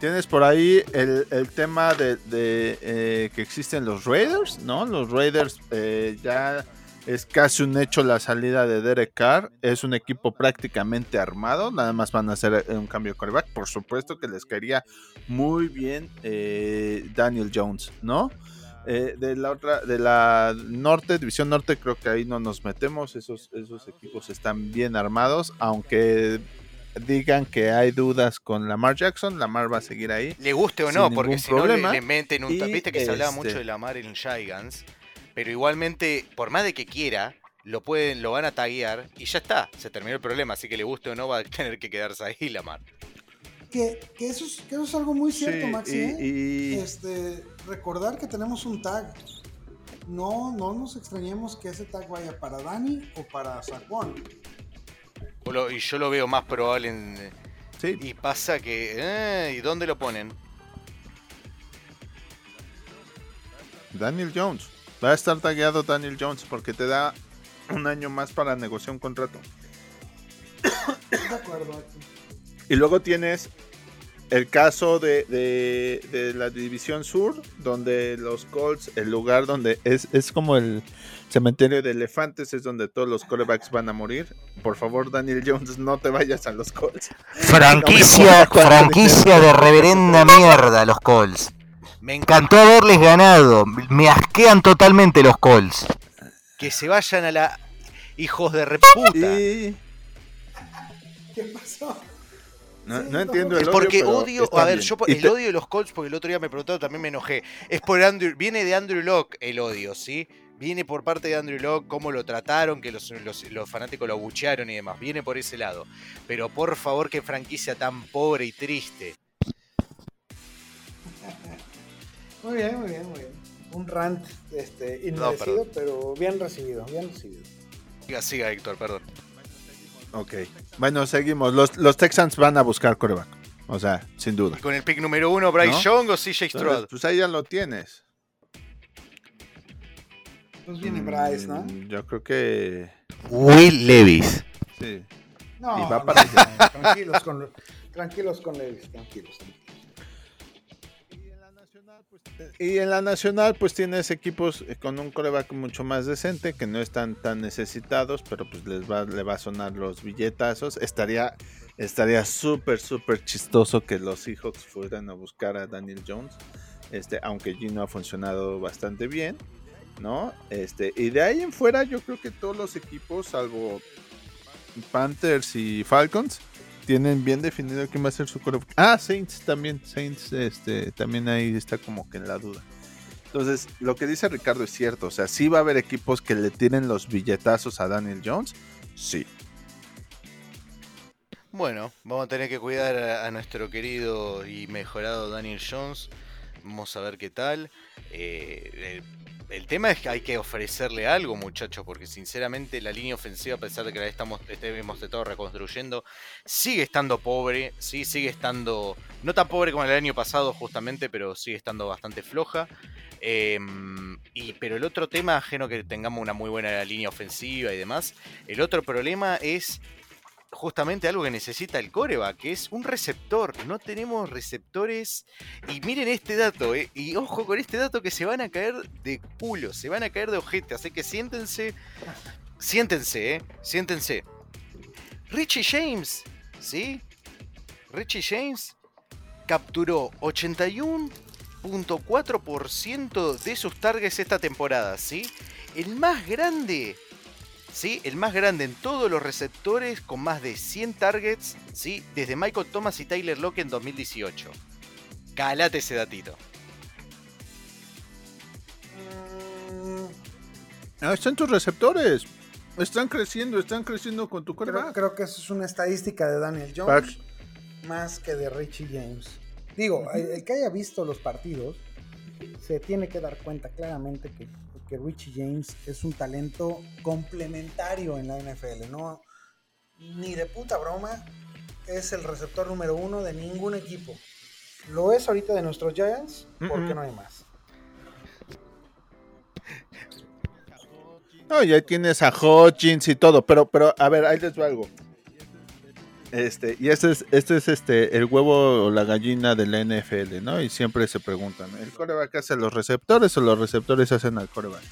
Tienes por ahí el, tema de, eh, que existen los Raiders, ¿no? Los Raiders eh, ya es casi un hecho la salida de Derek Carr. Es un equipo prácticamente armado. Nada más van a hacer un cambio de quarterback. Por supuesto que les caería muy bien Daniel Jones, ¿no? Eh, de la otra, de la norte, división norte, creo que ahí no nos metemos. Esos, esos equipos están bien armados, aunque digan que hay dudas con Lamar Jackson, Lamar va a seguir ahí. Le guste o no, porque si no le, meten un tapiste que se hablaba mucho este de Lamar en Giants, pero igualmente, por más de que quiera, lo pueden, lo van a taguear y ya está, se terminó el problema, así que le guste o no va a tener que quedarse ahí Lamar. Que, que, eso, es, que eso es algo muy cierto, Maxi. ¿eh? Este, recordar que tenemos un tag. No, no nos extrañemos que ese tag vaya para Dani o para Saquon. Y yo lo veo más probable en. Sí. Y pasa que. Eh, ¿Y dónde lo ponen? Daniel Jones. Va a estar tagueado Daniel Jones porque te da un año más para negociar un contrato. De acuerdo. Y luego tienes el caso de, de, la División Sur, donde los Colts, el lugar donde es, es como el cementerio de elefantes, es donde todos los corebacks van a morir. Por favor, Daniel Jones, no te vayas a los Colts. Franquicia, franquicia de reverenda mierda, los Colts. Me encantó haberles ganado. Me asquean totalmente los Colts. Que se vayan a la. Hijos de reputa. ¿Qué pasó? No, entiendo el Es odio, porque odio, a ver, bien. yo el odio de los Colts, porque el otro día me preguntaron, también me enojé. Es por Andrew, viene de Andrew Locke el odio, ¿sí? Viene por parte de Andrew Locke, cómo lo trataron, que los, los- los fanáticos lo abuchearon y demás. Viene por ese lado. Pero por favor, qué franquicia tan pobre y triste. Muy bien, muy bien, muy bien. Un rant este, No, inmerecido, pero bien recibido, bien recibido. Siga, siga, Héctor, perdón. Ok. Bueno, seguimos. Los, los Texans van a buscar coreback. O sea, sin duda. Y con el pick número uno, Bryce ¿No? Young o CJ Stroud. pues ahí ya lo tienes. Pues viene Bryce, ¿no? Mm, Yo creo que Will Levis. sí. No, Y va no, para no, tranquilos con tranquilos con Levis, tranquilos. Y en la nacional, pues tienes equipos eh, con un coreback mucho más decente, que no están tan necesitados, pero pues les va, le va a sonar los billetazos. Estaría estaría súper, súper chistoso que los Seahawks fueran a buscar a Daniel Jones, este, aunque Gino ha funcionado bastante bien, ¿no? Este, y de ahí en fuera, yo creo que todos los equipos, salvo Panthers y Falcons, tienen bien definido quién va a ser su coreback. Ah, Saints también. Saints este, también ahí está como que en la duda. Entonces, lo que dice Ricardo es cierto. O sea, sí va a haber equipos que le tiren los billetazos a Daniel Jones. Sí. Bueno, vamos a tener que cuidar a, nuestro querido y mejorado Daniel Jones. Vamos a ver qué tal. Eh, el, el tema es que hay que ofrecerle algo, muchachos, porque sinceramente la línea ofensiva, a pesar de que la estamos, este- hemos estado reconstruyendo, sigue estando pobre, sí, sigue estando, no tan pobre como el año pasado justamente, pero sigue estando bastante floja. Em, y, pero el otro tema, ajeno que tengamos una muy buena línea ofensiva y demás, el otro problema es justamente algo que necesita el coreback, que es un receptor. No tenemos receptores. Y miren este dato, eh, y ojo con este dato que se van a caer de culo, se van a caer de ojete. Así que siéntense, siéntense, eh, siéntense. Richie James, ¿sí? Richie James capturó 81.4% de sus targets esta temporada, ¿sí? El más grande ¿sí? El más grande en todos los receptores con más de 100 targets, ¿sí? Desde Michael Thomas y Tyler Lockett en 2018. Calate ese datito. Ah, están tus receptores. Están creciendo, están creciendo con tu creo, creo que eso es una estadística de Daniel Jones más que de Richie James. Digo, el que haya visto los partidos se tiene que dar cuenta claramente que, que Richie James es un talento complementario en la NFL. No, ni de puta broma es el receptor número uno de ningún equipo. Lo es ahorita de nuestros Giants porque no hay más. No, ya tienes a Hodgins y todo, pero, pero, a ver, ahí les va algo. Este, y este es, este es este, el huevo o la gallina de la NFL, ¿no? Y siempre se preguntan, ¿el coreback hace los receptores o los receptores hacen al coreback?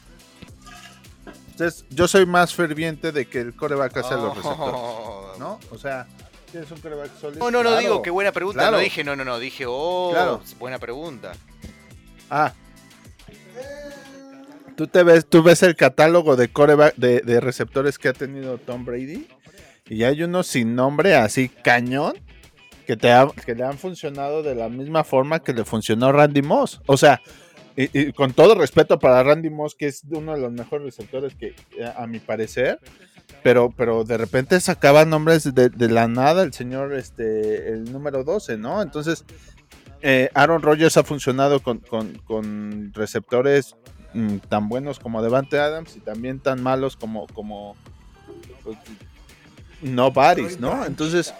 Entonces, yo soy más ferviente de que el coreback hace a los receptores, Oh. ¿no? O sea, tienes un coreback sólido. No, no, no Claro. digo que buena pregunta, claro. no dije no, no, no, dije, oh, Claro. buena pregunta. Ah. ¿Tú, te ves, tú ves el catálogo de, coreback, de, de receptores que ha tenido Tom Brady y hay unos sin nombre así cañón que, te que le han funcionado de la misma forma que le funcionó Randy Moss. O sea, y, con todo respeto para Randy Moss, que es uno de los mejores receptores que a, a mi parecer, pero, pero de repente sacaba nombres de, de la nada el señor, este, el número 12, ¿no? Entonces, eh, Aaron Rodgers ha funcionado con, con- con receptores mm, tan buenos como Devante Adams y también tan malos como, como pues, nobodies, ¿no? Entonces,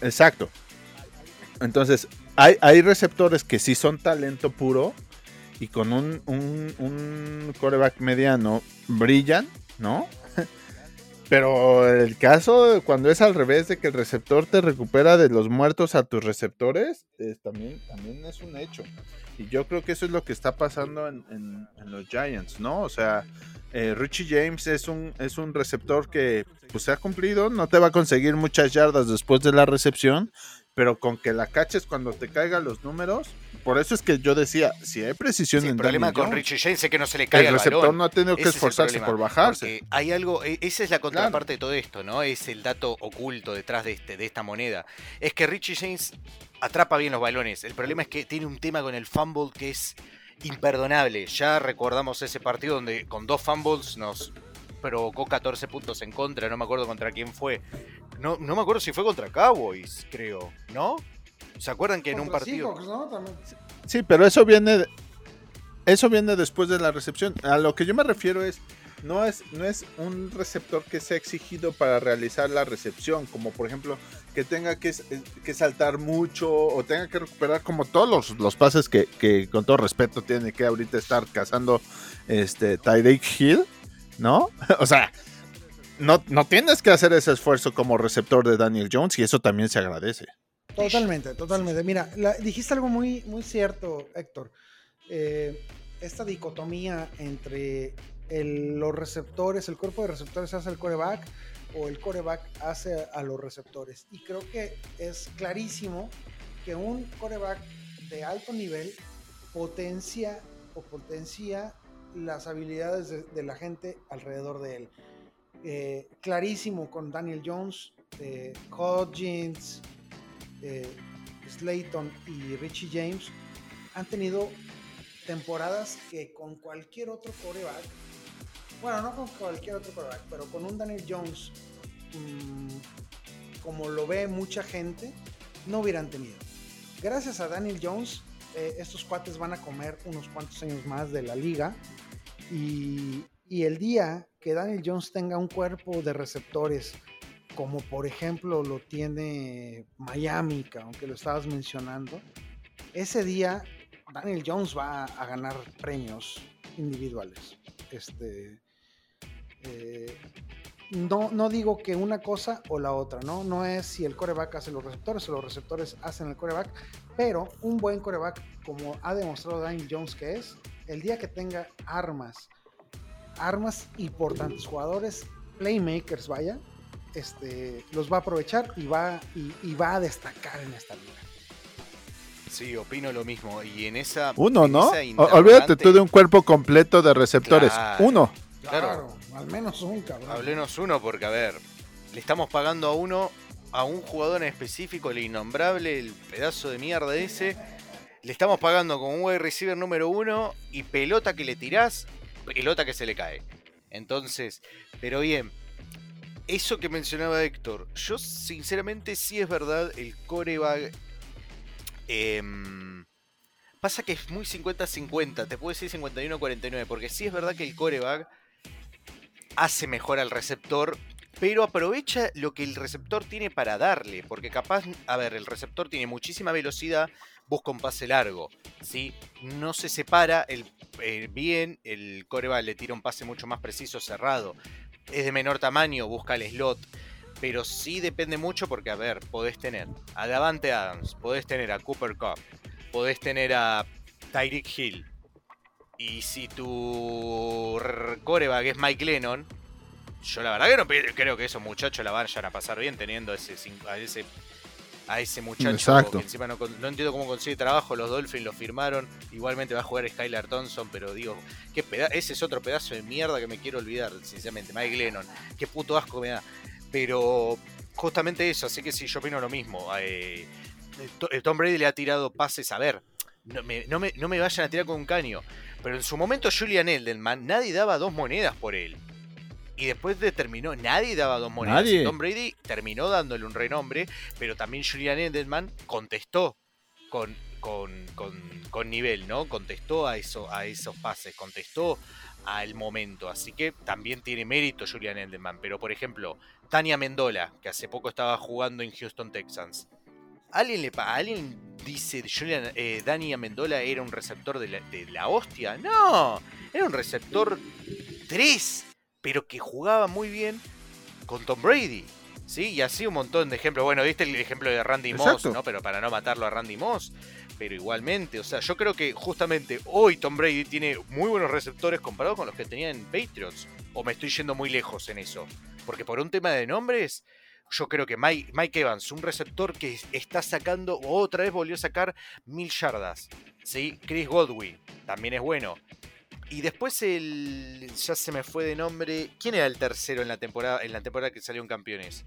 exacto. Entonces, hay, hay receptores que sí son talento puro y con un, un, un quarterback mediano brillan, ¿no? Pero el caso cuando es al revés de que el receptor te recupera de los muertos a tus receptores, es también, también es un hecho. Y yo creo que eso es lo que está pasando en, en- en los Giants, ¿no? O sea, eh, Richie James es un, es un receptor que pues se ha cumplido, no te va a conseguir muchas yardas después de la recepción, pero con que la caches cuando te caigan los números. Por eso es que yo decía, si hay precisión Sí, en el problema con Richie James es que no se le caiga el el, receptor balón. no ha tenido que Ese esforzarse por bajarse. hay algo, e- esa es la contraparte de todo esto, ¿no? Es el dato oculto detrás de, este, de esta moneda. Es que Richie James atrapa bien los balones. El problema es que tiene un tema con el fumble que es imperdonable. Ya recordamos ese partido donde con dos fumbles nos provocó 14 puntos en contra. No me acuerdo contra quién fue. No, no me acuerdo si fue contra Cowboys, creo. ¿No? ¿Se acuerdan que en un partido... Seahawks, ¿no? También. Sí, pero eso viene, eso viene después de la recepción. A lo que yo me refiero es, no es, no es un receptor que sea exigido para realizar la recepción, como por ejemplo que tenga que, que saltar mucho o tenga que recuperar como todos los, los pases que, que, con todo respeto tiene que ahorita estar cazando este Tyreek Hill, ¿no? o sea, no, no tienes que hacer ese esfuerzo como receptor de Daniel Jones y eso también se agradece. Totalmente, totalmente. Mira, dijiste algo muy, muy cierto, Héctor. Eh, esta dicotomía entre los receptores, el cuerpo de receptores hace el coreback o el coreback hace a los receptores. Y creo que es clarísimo que un coreback de alto nivel potencia o potencia las habilidades de, la gente alrededor de él. Eh, clarísimo con Daniel Jones, eh, Hodgins, eh, Slayton y Richie James han tenido temporadas que con cualquier otro coreback, bueno, no con cualquier otro coreback, pero con un Daniel Jones, mm, como lo ve mucha gente, no hubieran tenido. Gracias a Daniel Jones, eh, estos cuates van a comer unos cuantos años más de la liga y, el día que Daniel Jones tenga un cuerpo de receptores como por ejemplo lo tiene Miami, que aunque lo estabas mencionando, ese día Daniel Jones va a ganar premios individuales. Este, eh, no, no digo que una cosa o la otra, ¿no? No es si el coreback hace los receptores o los receptores hacen el coreback, pero un buen coreback, como ha demostrado Daniel Jones que es, el día que tenga armas, armas importantes, jugadores, playmakers, vaya, este, los va a aprovechar y va, y, y va a destacar en esta liga. Sí, opino lo mismo. Y en esa. Uno, en ¿no? esa Olvídate tú de un cuerpo completo de receptores. Claro. Uno. Claro. Al menos un cabrón. Hablenos uno, porque a ver, le estamos pagando a uno, a un jugador en específico, el innombrable, el pedazo de mierda ese. Le estamos pagando con un wide receiver número uno y pelota que le tirás, pelota que se le cae. Entonces, pero bien, eso que mencionaba Héctor, yo sinceramente sí es verdad, el coreback. em, pasa que es muy 50-50, te puedo decir 51-49, porque sí es verdad que el coreback hace mejor al receptor, pero aprovecha lo que el receptor tiene para darle, porque capaz, a ver, el receptor tiene muchísima velocidad, busca un pase largo, ¿sí? No se separa el, eh, bien, el coreback le tira un pase mucho más preciso, cerrado, es de menor tamaño, busca el slot, pero sí depende mucho porque, a ver, podés tener a Davante Adams, podés tener a Cooper Cup, podés tener a Tyreek Hill, y si tu coreback es Mike Lennon, yo la verdad que no creo que esos muchachos la vayan a pasar bien teniendo ese, a ese a ese muchacho Exacto. que encima no, entiendo cómo consigue trabajo, los Dolphins lo firmaron, igualmente va a jugar Skylar Thompson, pero digo, qué peda- ese es otro pedazo de mierda que me quiero olvidar, sinceramente, Mike Lennon, qué puto asco me da. Pero justamente eso, así que sí, yo opino lo mismo. eh, eh, Tom Brady le ha tirado pases, a ver, no me, no me- no me vayan a tirar con un caño, pero en su momento Julian Edelman, nadie daba dos monedas por él. Y después determinó, nadie daba dos monedas. Nadie. Y Tom Brady terminó dándole un renombre, pero también Julian Edelman contestó con, con, con, con nivel, ¿no? Contestó a, eso, a esos pases, contestó al momento. Así que también tiene mérito Julian Edelman. Pero, por ejemplo, Tania Mendola, que hace poco estaba jugando en Houston Texans. ¿Alguien, le, ¿Alguien dice Julian, eh, Dani Amendola era un receptor de la, de la hostia? No, era un receptor 3, pero que jugaba muy bien con Tom Brady. ¿Sí? Y así un montón de ejemplos. Bueno, viste el ejemplo de Randy Moss. ¿no? Pero para no matarlo a Randy Moss. Pero igualmente, o sea, yo creo que justamente hoy Tom Brady tiene muy buenos receptores comparado con los que tenía en Patriots. O me estoy yendo muy lejos en eso. Porque por un tema de nombres, yo creo que Mike, Mike Evans, un receptor que está sacando, otra vez volvió a sacar mil yardas. ¿sí? Chris Godwin también es bueno. Y después el. Ya se me fue de nombre. ¿Quién era el tercero en la temporada, en la temporada que salió en campeones?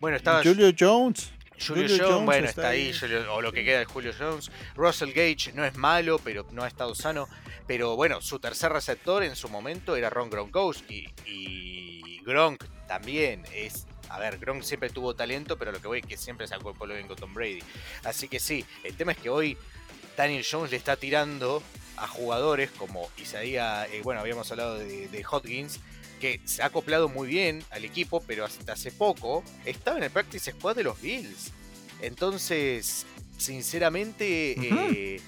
Bueno, estaba. Julio Jones. Julio, Jones, bueno, está ahí, o lo que queda de Julio Jones. Russell Gage no es malo, pero no ha estado sano. Pero bueno, su tercer receptor en su momento era Ron Gronkowski. Y Gronk también es. A ver, Gronk siempre tuvo talento, pero lo que voy es que siempre sacó el polo bien con Tom Brady. Así que sí, el tema es que hoy Daniel Jones le está tirando a jugadores como Isaías, eh, bueno, habíamos hablado de, de Hodgins, que se ha acoplado muy bien al equipo, pero hasta hace poco estaba en el practice squad de los Bills. Entonces, sinceramente, eh,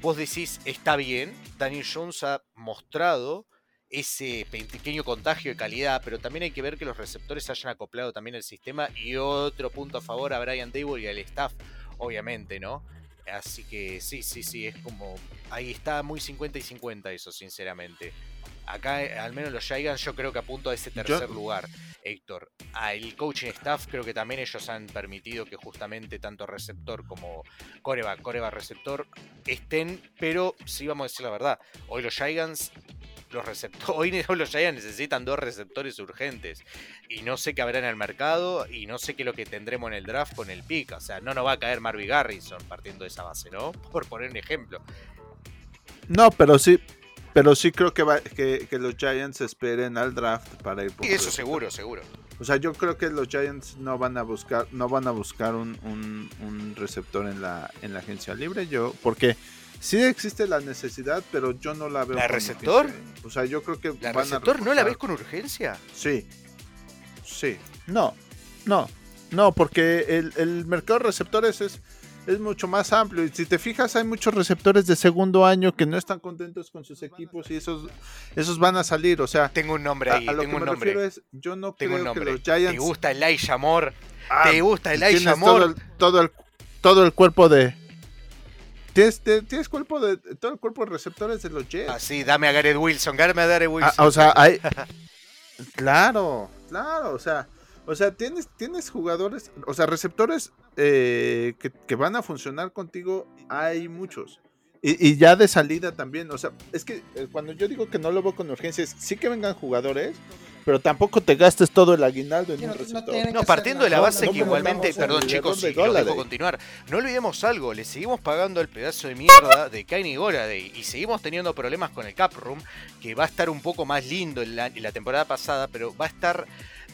vos decís, está bien, Daniel Jones ha mostrado ese pequeño contagio de calidad, pero también hay que ver que los receptores hayan acoplado también el sistema y otro punto a favor a Brian Dable y al staff, obviamente, ¿no? Así que sí, sí, sí, es como. Ahí está muy 50 y 50 eso, sinceramente. Acá, al menos los Giants, yo creo que apunto a ese tercer lugar, Héctor. Al coaching staff, creo que también ellos han permitido que justamente tanto receptor como coreback, coreback receptor estén, pero sí vamos a decir la verdad. Hoy los Giants los receptores, hoy los Giants necesitan dos receptores urgentes. Y no sé qué habrá en el mercado y no sé qué es lo que tendremos en el draft con el pick. O sea, no nos va a caer Marvin Garrison partiendo de esa base, ¿no? Por poner un ejemplo. No, pero sí, pero sí creo que, que, los Giants esperen al draft para ir por Y eso seguro, seguro. O sea, yo creo que los Giants no van a buscar, no van a buscar un, un, receptor en la, en la agencia libre. Yo, porque sí existe la necesidad, pero yo no la veo. ¿La receptor? O sea, yo creo que. ¿La receptor no la ves con urgencia? Sí. Sí. No. No. No, porque el, el mercado de receptores es es mucho más amplio. Y si te fijas, hay muchos receptores de segundo año que no están contentos con sus equipos y esos, esos van a salir. O sea, tengo un nombre ahí. tengo un nombre. Es, yo no tengo creo que los Giants. ¿Te gusta Elijah Moore? Ah, ¿Te gusta Elijah Moore? Todo el, todo el, todo el cuerpo de. Tienes, tienes cuerpo de todo el cuerpo de receptores de los Jets. Ah, sí, dame a Gareth Wilson, dame a Gareth ah, Wilson. o sea, hay. claro, claro, o sea. O sea, tienes, tienes jugadores, o sea, receptores eh, que, van a funcionar contigo, hay muchos. Y, ya de salida también, o sea, es que eh, cuando yo digo que no lo veo con urgencias, sí que vengan jugadores, pero tampoco te gastes todo el aguinaldo en un receptor. No, partiendo de la base que igualmente, perdón chicos, si lo dejo continuar, no olvidemos algo, le seguimos pagando el pedazo de mierda de Kaini Goraday y seguimos teniendo problemas con el Cap Room, que va a estar un poco más lindo en la temporada pasada, pero va a estar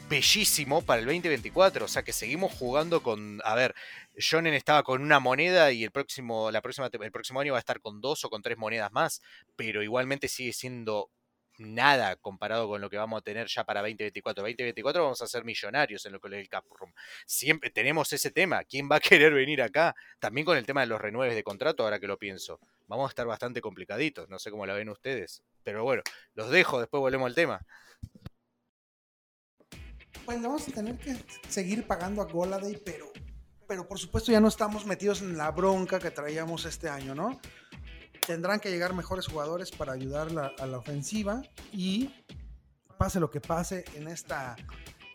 bellísimo para el 2024. O sea que seguimos jugando con. A ver, Jonen estaba con una moneda y el próximo, la próxima, el próximo año va a estar con dos o con tres monedas más. Pero igualmente sigue siendo nada comparado con lo que vamos a tener ya para 2024. 2024 vamos a ser millonarios en lo que es el Cap Room. Siempre tenemos ese tema. ¿Quién va a querer venir acá? También con el tema de los renueves de contrato, ahora que lo pienso. Vamos a estar bastante complicaditos. No sé cómo la ven ustedes. Pero bueno, los dejo, después volvemos al tema pues vamos a tener que seguir pagando a Goladay, pero, pero por supuesto ya no estamos metidos en la bronca que traíamos este año, ¿no? Tendrán que llegar mejores jugadores para ayudar a la ofensiva y pase lo que pase en esta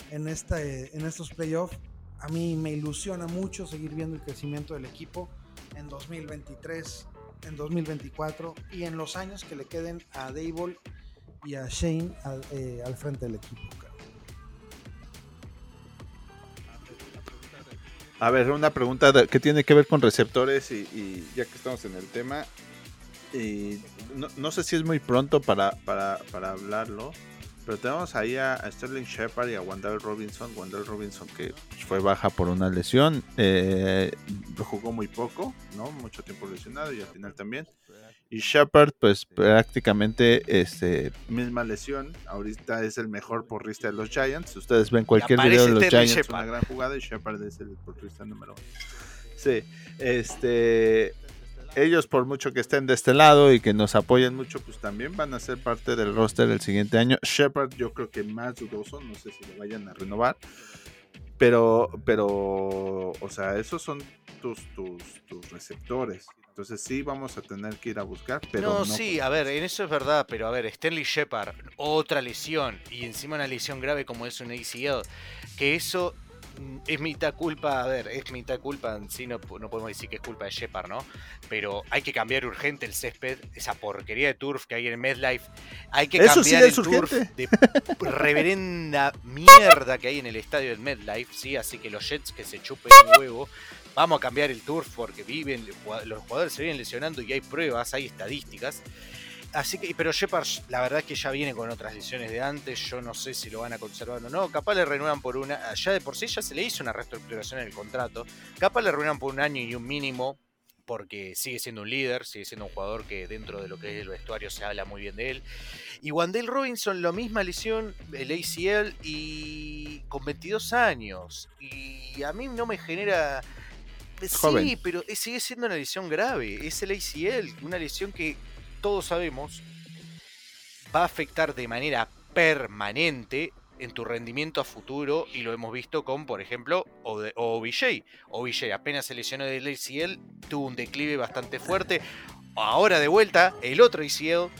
en esta en estos playoffs a mí me ilusiona mucho seguir viendo el crecimiento del equipo en 2023 en 2024 y en los años que le queden a Dable y a Shane al, eh, al frente del equipo. A ver, una pregunta que tiene que ver con receptores y, ya que estamos en el tema, y no, sé si es muy pronto para, para, hablarlo, pero tenemos ahí a, Sterling Shepard y a Wendell Robinson. Wendell Robinson que fue baja por una lesión, eh, jugó muy poco, ¿no? Mucho tiempo lesionado y al final también. Y Shepard, pues prácticamente este, misma lesión. Ahorita es el mejor porrista de los Giants. Ustedes ven cualquier video de los Giants, es una gran jugada y Shepard es el porrista número uno. Sí, este, ellos por mucho que estén de este lado y que nos apoyen mucho, pues también van a ser parte del roster el siguiente año. Shepard yo creo que más dudoso, no sé si lo vayan a renovar. Pero, pero, o sea, esos son tus, tus, tus receptores. Entonces sí vamos a tener que ir a buscar, pero no, no sí, a ver, en eso es verdad, pero a ver, Stanley Shepard, otra lesión y encima una lesión grave como es un ACL, que eso es mitad culpa, a ver, es mitad culpa, en sí no, no podemos decir que es culpa de Shepard, ¿no? Pero hay que cambiar urgente el césped, esa porquería de turf que hay en MedLife. Hay que Eso cambiar el turf de reverenda mierda que hay en el estadio del MedLife, ¿sí? Así que los Jets que se chupen un huevo. Vamos a cambiar el turf porque viven, los jugadores se vienen lesionando y hay pruebas, hay estadísticas. Así que, pero Shepard, la verdad es que ya viene con otras lesiones de antes. Yo no sé si lo van a conservar o no. Capaz le renuevan por una. Ya de por sí ya se le hizo una reestructuración en el contrato. Capaz le renuevan por un año y un mínimo. Porque sigue siendo un líder, sigue siendo un jugador que dentro de lo que es el vestuario se habla muy bien de él. Y Wandale Robinson, la misma lesión, el ACL, y con 22 años. Y a mí no me genera. Sí, Joven. pero sigue siendo una lesión grave. Es el ACL, una lesión que todos sabemos va a afectar de manera permanente en tu rendimiento a futuro y lo hemos visto con, por ejemplo, OBJ. OBJ apenas se lesionó del ACL, tuvo un declive bastante fuerte. Ahora de vuelta, el otro ACL.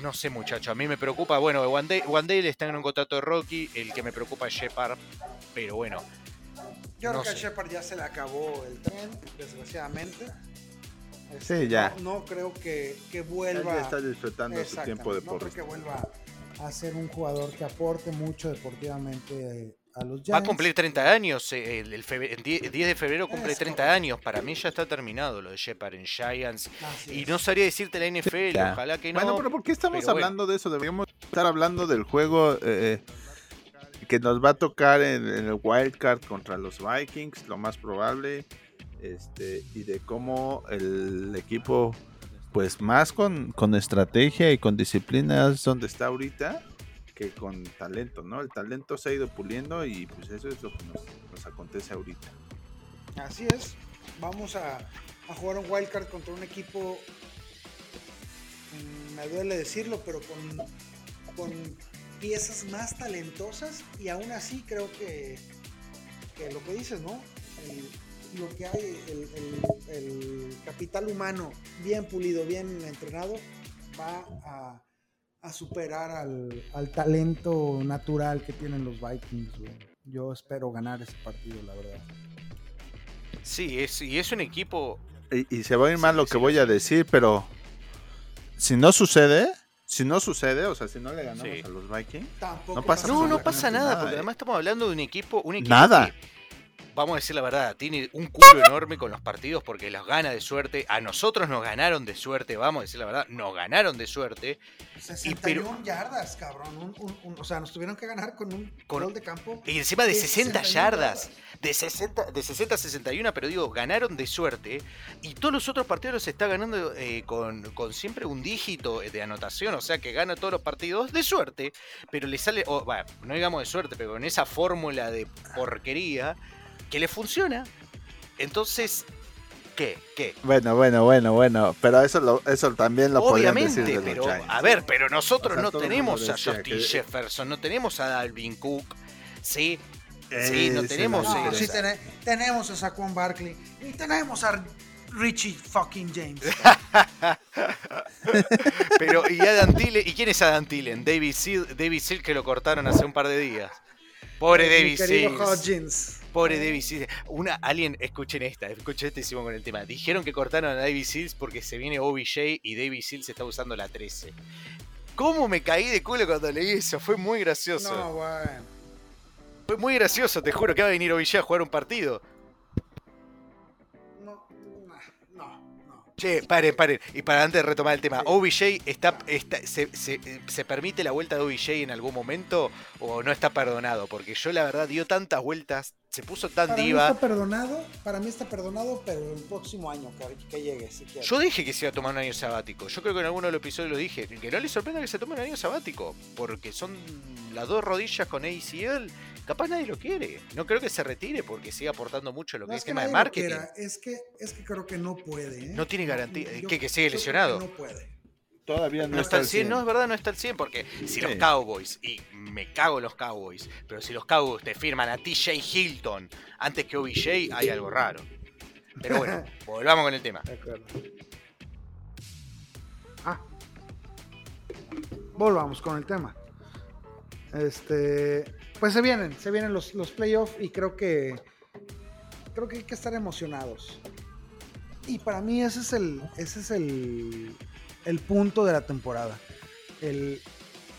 No sé, muchacho, a mí me preocupa. Bueno, Wandale, está en un contrato de Rocky, el que me preocupa es Shepard. Pero bueno, Yo No creo que a sé. Shepard ya se le acabó el tren, desgraciadamente. Sí, ya. No, no creo que, que Él vuelva. ya está disfrutando su tiempo de No creo que vuelva a ser un jugador que aporte mucho deportivamente eh, a los Giants. va a cumplir 30 años. eh, El, el febe- el 10, 10 de febrero cumple Es 30 correcto. años. Para mí ya está terminado lo de Shepard en Giants. Y no sabría decirte la NFL, Ya. ojalá que no. Bueno, pero ¿por qué estamos pero bueno. hablando de eso? Deberíamos estar hablando del juego eh, que nos va a tocar en, en el Wild Card contra los Vikings, lo más probable, este, y de cómo el equipo, pues más con, con estrategia y con disciplina es donde está ahorita que con talento, ¿no? El talento se ha ido puliendo y pues eso es lo que nos, acontece ahorita. Así es. Vamos a, a jugar un wildcard contra un equipo. mm, Me duele decirlo, pero con, con piezas más talentosas. Y aún así creo que, que lo que dices, ¿no? Lo que hay, el, el- el capital humano bien pulido, bien entrenado, va a, a superar al, al talento natural que tienen los Vikings. güey. Yo espero ganar ese partido, la verdad. Sí, es, y es un equipo. Y, y se va a ir Sí, mal lo sí, que voy a decir, pero si no sucede, si no sucede, o sea, si no le ganamos Sí. a los Vikings, Tampoco No pasa No, no pasa nada, nada, porque eh. además estamos hablando de un equipo. Un equipo Nada. que, vamos a decir la verdad, tiene un culo enorme con los partidos porque los gana de suerte. A nosotros nos ganaron de suerte, vamos a decir la verdad, nos ganaron de suerte. 61 yardas, cabrón. Un- un- un- o sea, nos tuvieron que ganar con un Con- gol de campo. Y encima de De 60 61 yardas. De 60, de 60 a 61, pero digo, ganaron de suerte. Y todos los otros partidos los está ganando eh, con, con siempre un dígito de anotación. O sea que gana todos los partidos de suerte. Pero le sale, bueno, no digamos de suerte, pero con esa fórmula de porquería que le funciona. Entonces, ¿qué? ¿Qué? bueno, bueno, bueno, bueno, pero eso lo, eso también lo Obviamente, decir de pero a ver, pero nosotros O sea, no tenemos a Justin que- Jefferson, no tenemos a Dalvin Cook, ¿sí? Sí, no tenemos, eh, No, sí tene- tenemos a Saquon Barkley y tenemos a Richie fucking James. Pero, ¿y Adam Thielen? ¿Y quién es Adam Thielen? David Seal, David Seal que lo cortaron hace un par de días. Pobre. Hodgins. Pobre David Seals. Una, alguien, escuchen esta, escuchen este hicimos con el tema. Dijeron que cortaron a David Seals porque se viene OBJ y David Seals está usando la 13. ¿Cómo me caí de culo cuando leí eso? Fue muy gracioso. No, bueno. Fue muy gracioso, te juro que va a venir OBJ a jugar un partido. Che, paren, paren. Y para antes de retomar el tema, ¿OBJ está, está- se, se- se permite la vuelta de OBJ en algún momento o no está perdonado? Porque yo la verdad dio tantas vueltas, se puso tan Para mí diva. está perdonado, para mí está perdonado, pero el próximo año que, que llegue, si quiere. Yo dije que se iba a tomar un año sabático. Yo creo que en alguno de los episodios lo dije. Que no le sorprenda que se tome un año sabático. Porque son las dos rodillas con ACL. Capaz nadie lo quiere. No creo que se retire porque sigue aportando mucho lo que No es es que tema de marketing. es que, es que creo que no puede. ¿eh? No tiene garantía. Yo- ¿Qué, que sigue lesionado? que no puede. Todavía no, No está al 100, no, es verdad, no está al 100 porque si los. Cowboys, y me cago en los Cowboys, pero si los Cowboys te firman a TJ Hilton antes que OBJ, hay algo raro. Pero bueno, volvamos con el tema. De acuerdo. Ah. Volvamos con el tema. Este. Pues se vienen, se vienen los, los playoffs y creo que creo que hay que estar emocionados. Y para mí ese es el, ese es el, el punto de la temporada. El,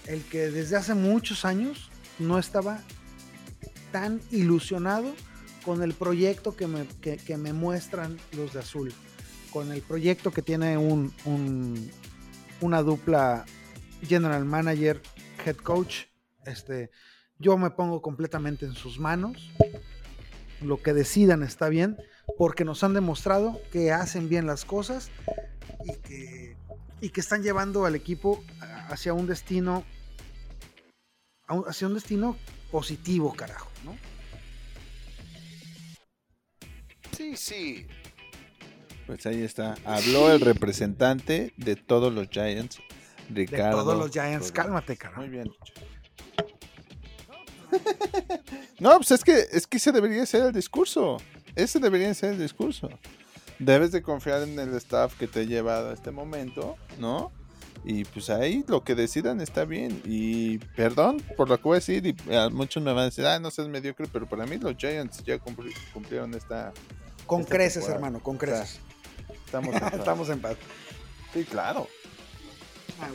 el que desde hace muchos años no estaba tan ilusionado con el proyecto que me, que, que me muestran los de azul. Con el proyecto que tiene un, un- una dupla general manager, head coach. Este, yo me pongo completamente en sus manos. Lo que decidan está bien, porque nos han demostrado que hacen bien las cosas y que, y que están llevando al equipo hacia un destino hacia un destino positivo, carajo, ¿no? Sí, sí. Pues ahí está. Habló el representante de todos los Giants, De Ricardo. todos los Giants, Rodríguez. cálmate, carajo. Muy bien. no, pues es que, es que ese debería ser el discurso. Ese debería ser el discurso. Debes de confiar en el staff que te ha llevado a este momento, ¿no? Y pues ahí lo que decidan está bien. Y perdón por lo que voy a decir, y a muchos me van a decir, ah, no seas mediocre, pero para mí los Giants ya cumpli- cumplieron esta. Con esta creces, temporada. hermano, con O sea, creces. Estamos, en paz. Estamos en paz. Sí, claro.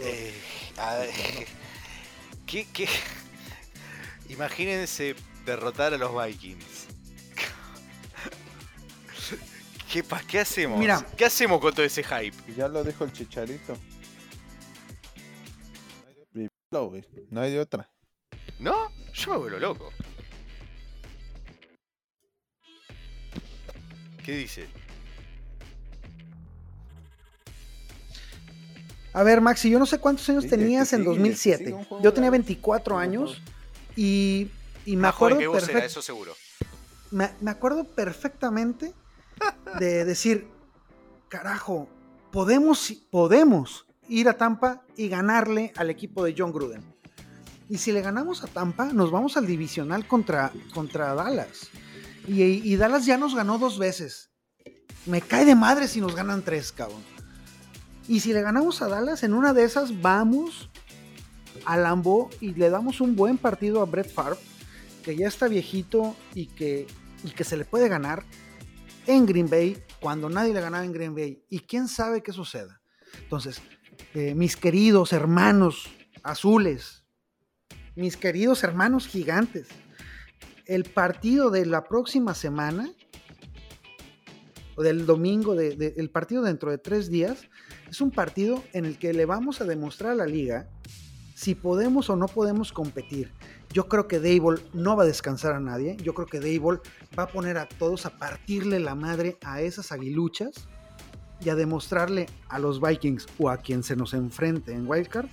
Eh, a ver, ¿qué, qué? Imagínense derrotar a los Vikings. ¿Qué, ¿Qué hacemos? Mira. ¿Qué hacemos con todo ese hype? Ya lo dijo el chicharito. No hay de otra. ¿No? Yo me vuelvo loco. ¿Qué dice? A ver, Maxi, yo no sé cuántos años tenías en sigue, el que 2007. sigue, un juego Yo tenía largo. 24 Un años. Y, y me acuerdo que eso seguro. me, me acuerdo perfectamente de decir, carajo, podemos, podemos ir a Tampa y ganarle al equipo de John Gruden. Y si le ganamos a Tampa, nos vamos al divisional contra, contra Dallas. Y, y Dallas ya nos ganó dos veces. Me cae de madre si nos ganan tres, cabrón. Y si le ganamos a Dallas, en una de esas vamos a Lambo y le damos un buen partido a Brett Favre, que ya está viejito y que, y que se le puede ganar en Green Bay cuando nadie le ganaba en Green Bay. Y quién sabe qué suceda. Entonces, eh, mis queridos hermanos azules, mis queridos hermanos gigantes, el partido de la próxima semana, o del domingo, de- de- el partido dentro de tres días, es un partido en el que le vamos a demostrar a la liga si podemos o no podemos competir. Yo creo que Dable no va a descansar a nadie. Yo creo que Dable va a poner a todos a partirle la madre a esas aguiluchas y a demostrarle a los Vikings o a quien se nos enfrente en Wildcard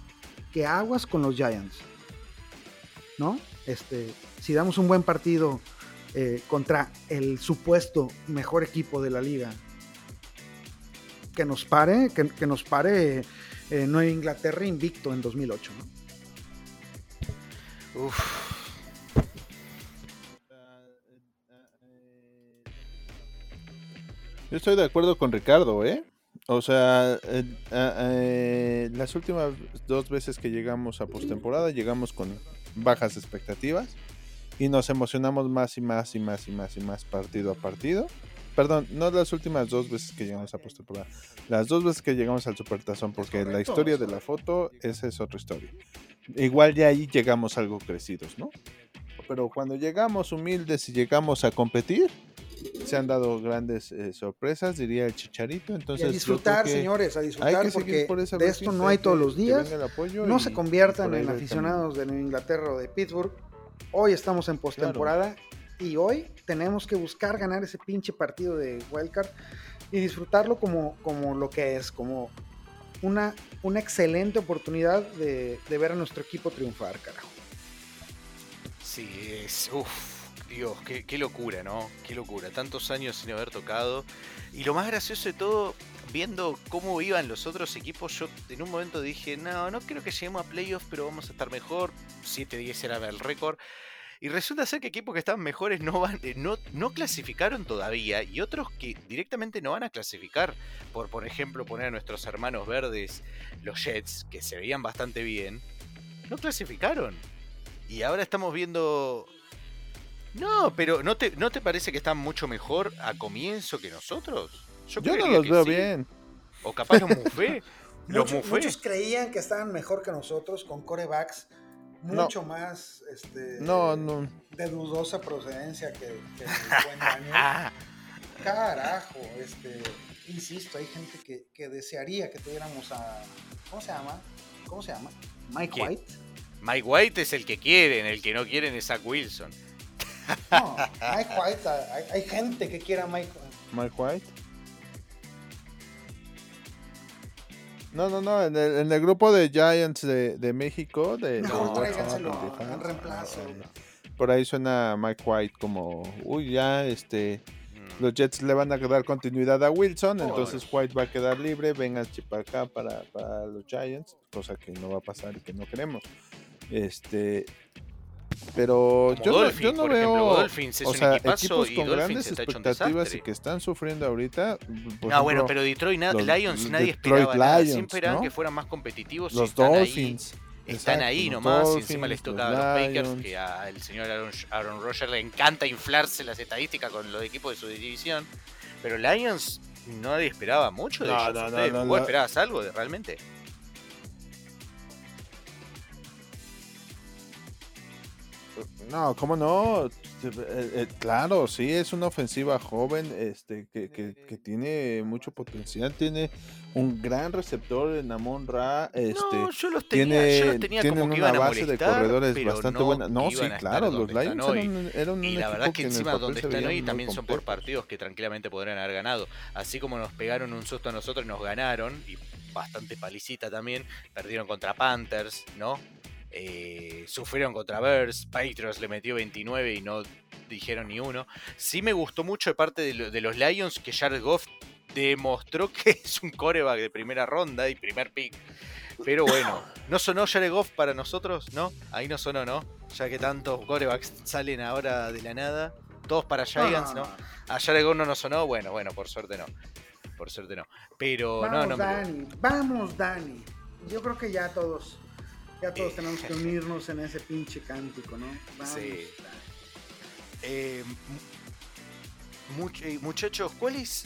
que aguas con los Giants. ¿No? Este, si damos un buen partido eh, contra el supuesto mejor equipo de la liga, que nos pare, que, que nos pare eh, Nueva Inglaterra invicto en 2008. ¿no? Yo estoy de acuerdo con Ricardo, ¿eh? O sea, eh, eh, eh, las últimas dos veces que llegamos a postemporada llegamos con bajas expectativas y nos emocionamos más y más y más y más y más partido a partido. Perdón, no las últimas dos veces que llegamos a postemporada, las dos veces que llegamos al Supertazón, porque la historia de la foto, esa es otra historia. Igual ya ahí llegamos algo crecidos, ¿no? Pero cuando llegamos humildes y llegamos a competir, se han dado grandes eh, sorpresas, diría el Chicharito. Y Entonces, a yo disfrutar, señores, a hay disfrutar porque por de esto no hay todos los días. venga el apoyo No y- se y conviertan en aficionados de Inglaterra o de Pittsburgh. Hoy estamos en postemporada y hoy tenemos que buscar ganar ese pinche partido de Wildcard y disfrutarlo como, como lo que es, como una, una excelente oportunidad de, de ver a nuestro equipo triunfar, carajo. Sí, es. Uf, Dios, qué, qué locura, ¿no? Qué locura. Tantos años sin haber tocado. Y lo más gracioso de todo, viendo cómo iban los otros equipos, yo en un momento dije, no, no creo que lleguemos a playoffs, pero vamos a estar mejor. 7-10 era el récord. Y resulta ser que equipos que están mejores no van, eh, no, no clasificaron todavía y otros que directamente no van a clasificar. Por, por ejemplo, poner a nuestros hermanos verdes, los Jets, que se veían bastante bien, no clasificaron. Y ahora estamos viendo. No, pero ¿no te, ¿no te parece que están mucho mejor a comienzo que nosotros? Yo, no creería los que veo sí. bien. O capaz los mufé. los Muchos, mufé. muchos creían que estaban mejor que nosotros con corebacks No. mucho más este, No, no. de dudosa procedencia que, que el buen Daniel. Ah, Carajo, este, insisto, hay gente que, que desearía que tuviéramos a. ¿Cómo se llama? ¿Cómo se llama? Mike. White. Mike White es el que quieren, el que no quieren es Zach Wilson. No, Mike White, hay, hay gente que quiera a Mike Mike White. No, no, no, en el, en el grupo de Giants de, de México, de, No, de en reemplazo. Por ahí suena Mike White como, uy, ya, este, Mm. los Jets le van a dar continuidad a Wilson, entonces White va a quedar libre, vengan para acá para, para los Giants, cosa que no va a pasar y que no queremos. Este, pero yo, no- yo no veo, ejemplo, Dolphins es o un sea, equipazo equipos y con grandes un expectativas y que están sufriendo ahorita. ejemplo, bueno, pero Detroit los Lions nadie Detroit esperaba nada. Lions, Siempre esperaban ¿no? que fueran más competitivos. los están Dolphins. Ahí, están exacto, ahí nomás y encima les toca a los Lions. que al señor Aaron, Aaron Rodgers le encanta inflarse las estadísticas con los equipos de su división. Pero Lions nadie esperaba mucho de No, ellos. no, no, ¿Ustedes, no, ¿Vos no. esperabas algo de, realmente? No, ¿cómo no? Eh, eh, claro, sí, es una ofensiva joven este, que, que- que tiene mucho potencial. Tiene un gran receptor en Amon Ra. Este, no, yo los tenía, tiene, yo los tenía tienen como que una iban a base de corredores bastante no buena. No, sí, claro, los Lions eran, eran un Y la verdad es que encima donde están hoy también son por partidos que tranquilamente podrían haber ganado. Así como nos pegaron un susto a nosotros y nos ganaron, y bastante palicita también, perdieron contra Panthers, ¿no? Eh, sufrieron contra Bears, Patriots le metió 29 y no dijeron ni uno. Sí me gustó mucho de parte de, lo- de los Lions que Jared Goff demostró que es un coreback de primera ronda y primer pick. Pero bueno, ¿no sonó Jared Goff para nosotros? ¿No? Ahí no sonó, ¿no? Ya que tantos corebacks salen ahora de la nada. Todos para Giants, ¿no? A Jared Goff no nos sonó. Bueno, bueno, por suerte no. Por suerte no. Pero Vamos, no, no me. Dani. Vamos, Dani. Yo creo que ya todos, ya todos Eh. tenemos que unirnos en ese pinche cántico, ¿no? Vamos, Sí. Eh, much- eh, muchachos, ¿cuál es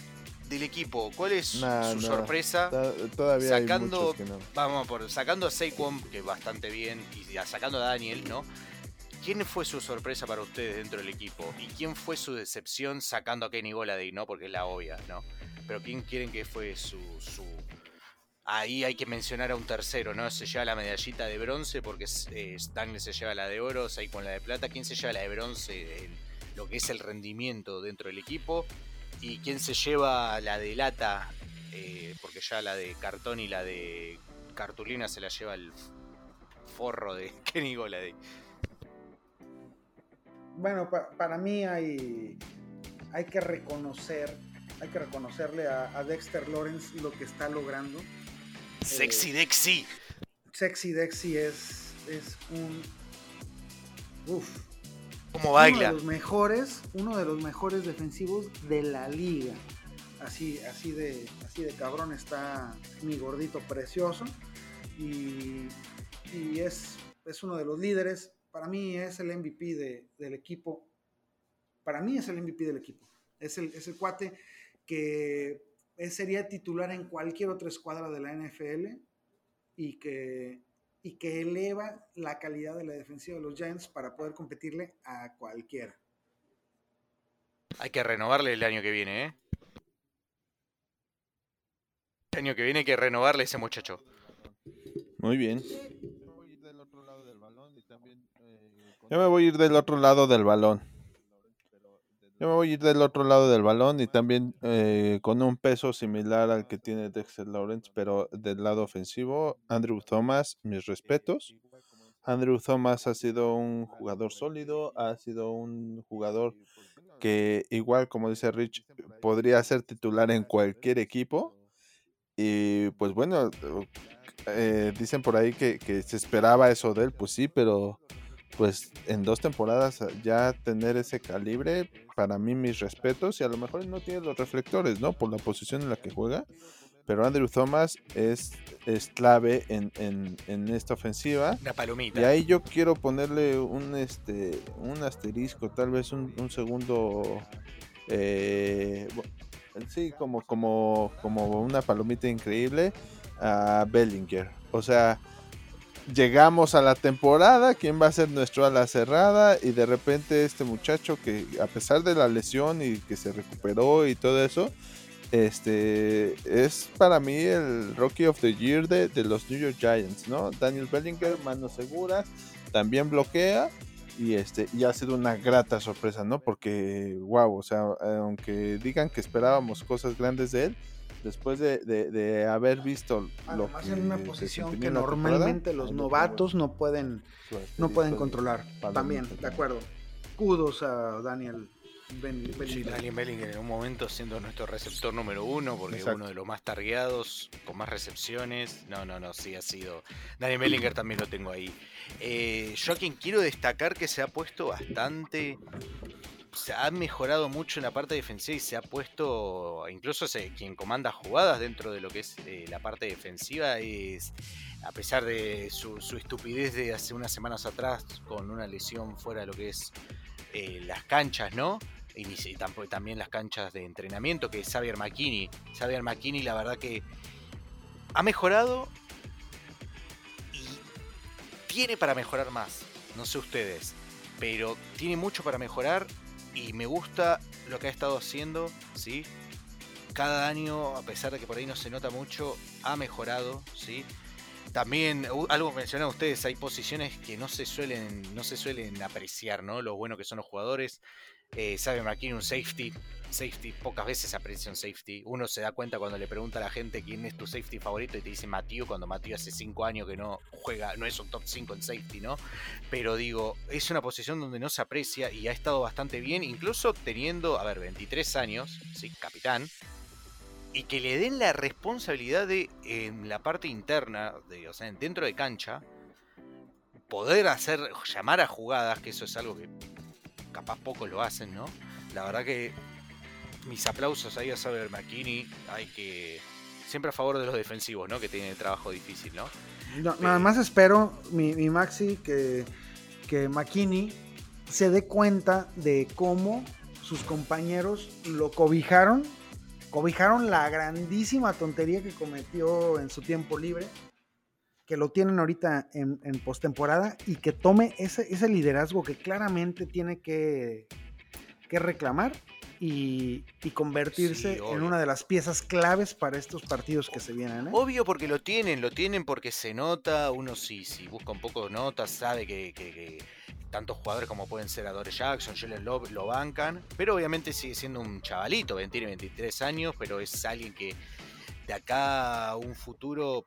del equipo? ¿Cuál es Nah, su sorpresa? Todavía Sacando- hay que no. Vamos por sacando a Saquon, que bastante bien, y sacando a Daniel, ¿no? ¿Quién fue su sorpresa para ustedes dentro del equipo? ¿Y quién fue su decepción sacando a Kenny Goladay, no? Porque es la obvia, ¿no? Pero ¿quién quieren que fue su, su... Ahí hay que mencionar a un tercero, ¿no? Se lleva la medallita de bronce porque eh, Daniel se lleva la de oro, Saquon la de plata. ¿Quién se lleva la de bronce? Lo que es el rendimiento dentro del equipo. ¿Y quién se lleva la de lata? Eh, porque ya la de cartón y la de cartulina se la lleva el forro de Kenny Goladay. Bueno, pa- para mí hay, hay que reconocer, hay que reconocerle a, a Dexter Lawrence lo que está logrando. Sexy Dexy. Sexy Dexy es, es un... Uf, Como uno de baila. los mejores, uno de los mejores defensivos de la liga. Así, así de, así de cabrón está mi gordito precioso. Y, y es, es uno de los líderes. Para mí es el MVP de- del equipo. Para mí es el MVP del equipo. Es el, es el cuate que sería titular en cualquier otra escuadra de la NFL y que, y que eleva la calidad de la defensiva de los Giants para poder competirle a cualquiera. Hay que renovarle el año que viene, ¿eh? El año que viene hay que renovarle a ese muchacho. Muy bien. Yo me voy a ir del otro lado del balón. Yo me voy a ir del otro lado del balón y también eh, con un peso similar al que tiene Dexter Lawrence, pero del lado ofensivo, Andrew Thomas, mis respetos. Andrew Thomas ha sido un jugador sólido, ha sido un jugador que igual como dice Rich, podría ser titular en cualquier equipo. Y pues bueno, eh, dicen por ahí que, que se esperaba eso de él, pues sí, pero pues en dos temporadas ah, ya tener ese calibre, para mí mis respetos, y a lo mejor no tiene los reflectores, ¿no? Por la posición en la que juega, pero Andrew Thomas es, es clave en, esta ofensiva. Una palomita. Y ahí yo quiero ponerle un, este, un asterisco, tal vez un, segundo... Eh, sí, como, como, como una palomita increíble a Bellinger. O sea, llegamos a la temporada, quién va a ser nuestro ala cerrada y de repente este muchacho que a pesar de la lesión y que se recuperó y todo eso, este es para mí el Rookie of the Year de, los New York Giants, ¿no? Daniel Bellinger, manos seguras, también bloquea y este y ha sido una grata sorpresa, ¿no? Porque wow, o sea, aunque digan que esperábamos cosas grandes de él, después de, haber visto lo que en una posición que normalmente los novatos no pueden no pueden controlar. También, de acuerdo. Kudos a Daniel Daniel Bellinger en un momento siendo nuestro receptor número uno, porque uno de los más targeados, con más recepciones. No, no, no, sí ha sido. Daniel Bellinger también lo tengo ahí. Eh, yo a quien quiero destacar que se ha puesto bastante se ha mejorado mucho en la parte defensiva y se ha puesto, incluso quien comanda jugadas dentro de lo que es eh, la parte defensiva es, a pesar de su, estupidez de hace unas semanas atrás con una lesión fuera de lo que es eh, las canchas, ¿no? Y, también las canchas de entrenamiento, que es Xavier McKinney. Xavier McKinney la verdad que ha mejorado y tiene para mejorar más. No sé ustedes, pero tiene mucho para mejorar y me gusta lo que ha estado haciendo, ¿sí? Cada año, a pesar de que por ahí no se nota mucho, ha mejorado, ¿sí? También, algo mencionaron ustedes, hay posiciones que no se suelen, no se suelen apreciar, ¿no? Lo bueno que son los jugadores. Eh, sabe McKinney un safety. Safety, pocas veces aprecia un safety. Uno se da cuenta cuando le pregunta a la gente quién es tu safety favorito y te dice Matío, cuando Matío hace 5 años que no juega, no es un top 5 en safety, ¿no? Pero digo, es una posición donde no se aprecia y ha estado bastante bien, incluso teniendo, a ver, 23 años, sí, capitán, y que le den la responsabilidad de, en la parte interna, de, o sea, dentro de cancha, poder hacer, llamar a jugadas, que eso es algo que capaz pocos lo hacen, ¿no? La verdad que mis aplausos ahí a Saber McKinney, hay que... Siempre a favor de los defensivos, ¿no? Que tienen trabajo difícil, ¿no? nada más espero, mi, Maxi, que, que McKinney se dé cuenta de cómo sus compañeros lo cobijaron, cobijaron la grandísima tontería que cometió en su tiempo libre que lo tienen ahorita en, en postemporada y que tome ese, ese, liderazgo que claramente tiene que, que reclamar y, convertirse en una de las piezas claves para estos partidos que se vienen. ¿eh? Obvio porque lo tienen, lo tienen porque se nota, uno si, si busca un poco de notas sabe que, que, tantos jugadores como pueden ser Adore Jackson, Jalen Love lo bancan, pero obviamente sigue siendo un chavalito, tiene 23 años, pero es alguien que de acá a un futuro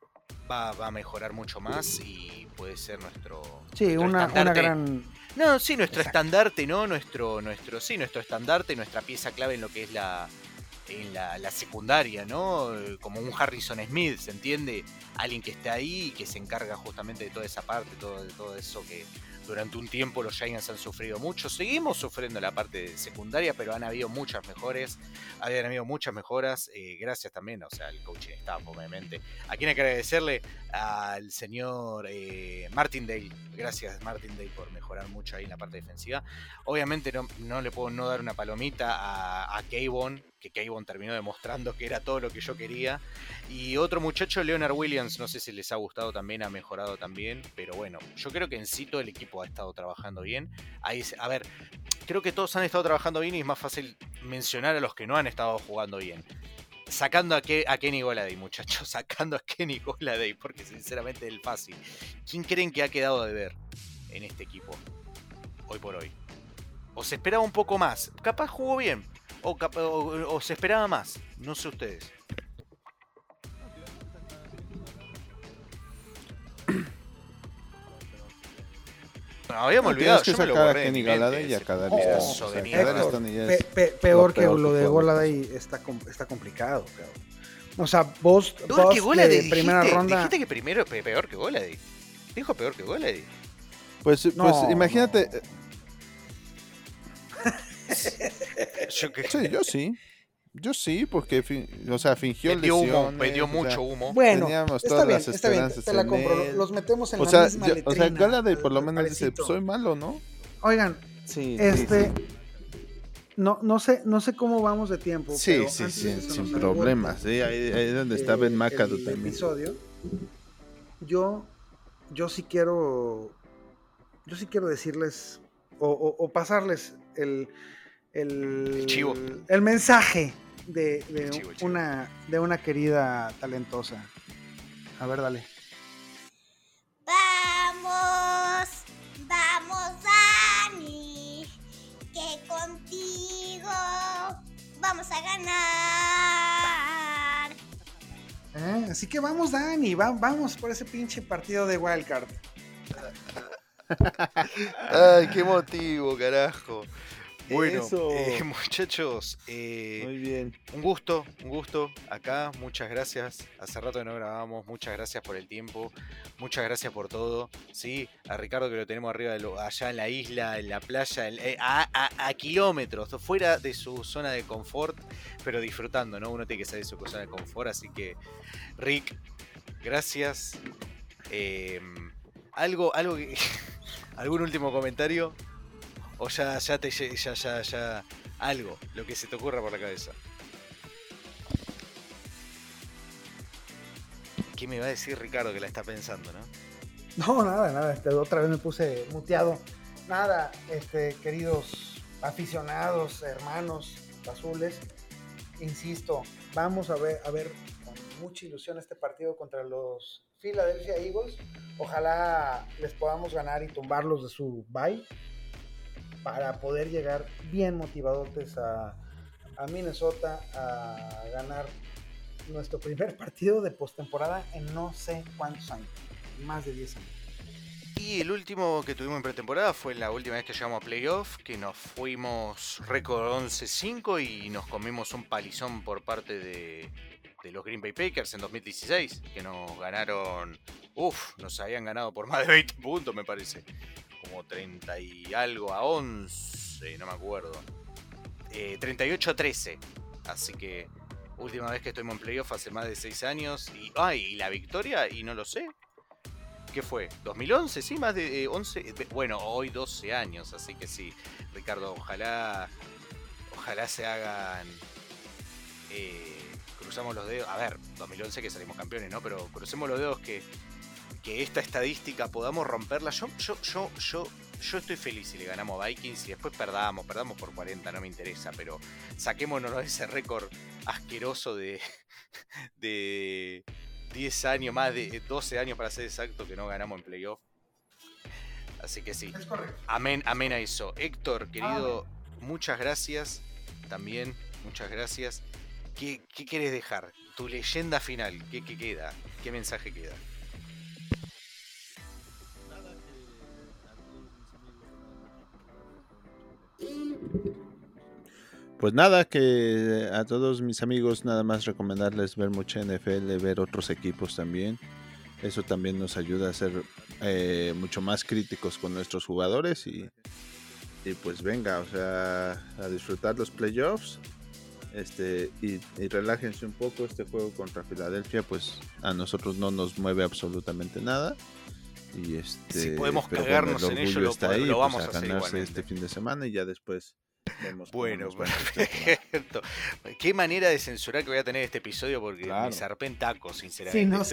va, a mejorar mucho más y puede ser nuestro. Sí, una, gran. No, sí, nuestro estandarte, ¿no? Nuestro, nuestro, sí, nuestro estandarte, nuestra pieza clave en lo que es la, en la, la, secundaria, ¿no? Como un Harrison Smith, ¿se entiende? Alguien que está ahí y que se encarga justamente de toda esa parte, todo, de todo eso que durante un tiempo los Giants han sufrido mucho. Seguimos sufriendo la parte secundaria, pero han habido muchas mejores. Habían habido muchas mejoras. Eh, gracias también, o sea, al coaching staff, obviamente. A quien agradecerle al señor eh, Martin Dale. Gracias, Martin Dale, por mejorar mucho ahí en la parte defensiva. Obviamente no, no le puedo no dar una palomita a, a Kayvon, que Kayvon terminó demostrando que era todo lo que yo quería. Y otro muchacho, Leonard Williams, no sé si les ha gustado también, ha mejorado también. Pero bueno, yo creo que en sí todo el equipo ha estado trabajando bien. Ahí, a ver, creo que todos han estado trabajando bien y es más fácil mencionar a los que no han estado jugando bien. Sacando a, a Kenny Goladay, muchachos, sacando a Kenny Goladay, porque sinceramente es el fácil. ¿Quién creen que ha quedado de ver en este equipo hoy por hoy? ¿O se esperaba un poco más? Capaz jugó bien, o, o se esperaba más, no sé ustedes. No, habíamos olvidado. que sacar a Kenny Galaday y a cada Peor que lo de Goladay está, está complicado, O sea, vos, vos que de primera ronda. Dijiste que primero peor que Goladay. Dijo peor que Goladay. Pues, pues imagínate. yo Sí, yo sí. Yo sí, porque fin- o sea, fingió Vendió humo, sea, mucho humo. Bueno, Teníamos está todas bien, las está bien, esperanzas te la compro. él. Los metemos en O la sea, misma yo- o sea, letrina, Galladay por lo el menos dice, parecito. soy malo, ¿no? Oigan, Sí, este, no, no sé, no sé cómo vamos de tiempo. Sí, pero sí, sí, que sin problemas. Sí, ahí, ahí es donde está eh, Ben McAdoo el también. episodio, yo, yo sí quiero, yo sí quiero decirles o, o- o pasarles el, el, El chivo. el mensaje de, de El chivo, el chivo. una, de una querida talentosa. A ver, dale. Vamos, vamos, Dani, que contigo vamos a ganar. Eh, Así que vamos, Dani, va- vamos por ese pinche partido de Wildcard. Ay, qué motivo, carajo. Bueno, eh, muchachos, eh, Muy bien. un gusto, un gusto acá. Muchas gracias. Hace rato que no grabamos. Muchas gracias por el tiempo. Muchas gracias por todo. Sí, a Ricardo que lo tenemos arriba, de lo- allá en la isla, en la playa, en- eh, a, a- a kilómetros, fuera de su zona de confort, pero disfrutando, ¿no? Uno tiene que salir de su zona de confort. Así que, Rick, gracias. Eh, algo, algo que- ¿Algún último comentario? O ya, ya te ya, ya, ya. Algo, lo que se te ocurra por la cabeza. ¿Qué me va a decir Ricardo que la está pensando, no? No, nada, nada. este, otra vez me puse muteado. Nada, este, queridos aficionados, hermanos azules, insisto, vamos a ver, a ver con mucha ilusión este partido contra los Philadelphia Eagles. Ojalá les podamos ganar y tumbarlos de su bye para poder llegar bien motivados a, a Minnesota a ganar nuestro primer partido de postemporada en no sé cuántos años, más de 10 años. Y el último que tuvimos en pretemporada fue la última vez que llegamos a playoff, que nos fuimos récord 11-5 y nos comimos un palizón por parte de, de los Green Bay Packers en 2016, que nos ganaron, uff, nos habían ganado por más de 20 puntos me parece, como 30 y algo a 11, no me acuerdo, Eh, 38 a 13, así que última vez que estuvimos en playoff hace más de 6 años y, ay, y la victoria, y no lo sé, ¿Qué fue? ¿2011? Sí, más de eh, 11. eh, Bueno, hoy 12 años, así que sí. Ricardo, ojalá. Ojalá se hagan. eh, cruzamos los dedos. A ver, 2011 que salimos campeones, ¿no? Pero crucemos los dedos que. Que esta estadística podamos romperla. Yo, yo, yo, yo, yo estoy feliz si le ganamos a Vikings y después perdamos, perdamos por 40, no me interesa, pero saquémonos ese récord asqueroso de. de 10 años, más de 12 años para ser exacto, que no ganamos en playoff. Así que sí, amén, amén a eso. Héctor, querido, muchas gracias. También, muchas gracias. ¿Qué, qué quieres dejar? Tu leyenda final, ¿qué, qué queda? ¿Qué mensaje queda? Pues nada, que a todos mis amigos nada más recomendarles ver mucha NFL, ver otros equipos también. Eso también nos ayuda a ser eh, mucho más críticos con nuestros jugadores y, y pues venga, o sea, a disfrutar los playoffs. Este, y, y relájense un poco, este juego contra Filadelfia pues a nosotros no nos mueve absolutamente nada. Y este, Si podemos cagarnos en ello, lo ahí, lo pues, vamos a ganarse este fin de semana y ya después vemos Bueno, perfecto. Qué manera de censurar que voy a tener este episodio porque Claro. me zarpé en tacos, sinceramente. Si nos.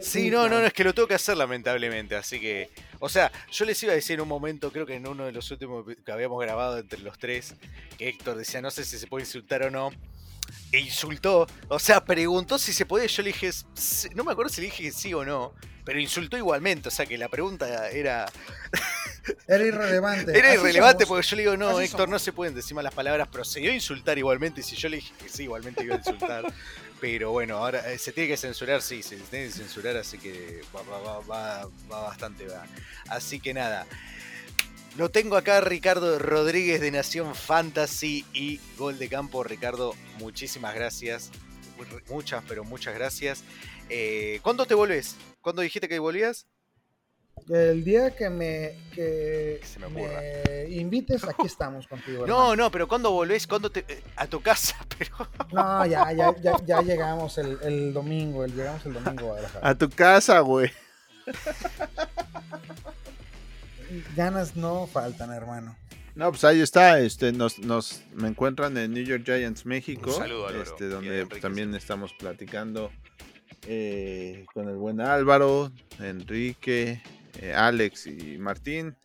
Sí, no, no, no, es que lo tengo que hacer lamentablemente, así que... O sea, yo les iba a decir en un momento, creo que en uno de los últimos que habíamos grabado entre los tres, que Héctor decía, no sé si se puede insultar o no, e insultó, o sea, preguntó si se podía, yo le dije, no me acuerdo si le dije que sí o no, pero insultó igualmente, o sea que la pregunta era, Era irrelevante. era Así irrelevante somos. porque yo le digo, no, Así Héctor, somos. no se pueden decir malas palabras, procedió a insultar igualmente, y si yo le dije que sí, igualmente iba a insultar. Pero bueno, ahora eh, se tiene que censurar, sí, se tiene que censurar, así que va, va, va, va, va bastante va. Así que nada. Lo tengo acá, Ricardo Rodríguez de Nación Fantasy y Gol de Campo. Ricardo, muchísimas gracias. Muchas, pero muchas gracias. Eh, ¿Cuándo te volvés? ¿Cuándo dijiste que volvías? El día que me, que se me ocurra. me invites, aquí estamos contigo. No, hermano. no, pero ¿cuándo volvés? ¿Cuándo te... eh, a tu casa? Pero... No, ya, ya, ya, ya llegamos el, el domingo, el, llegamos el domingo a Guadalajara. A tu casa, güey. Ganas no faltan, hermano. No, pues ahí está, este, nos, nos, me encuentran en New York Giants México, Un saludo a Loro este, donde también estamos platicando eh, con el buen Álvaro, Enrique, eh, Alex y Martín.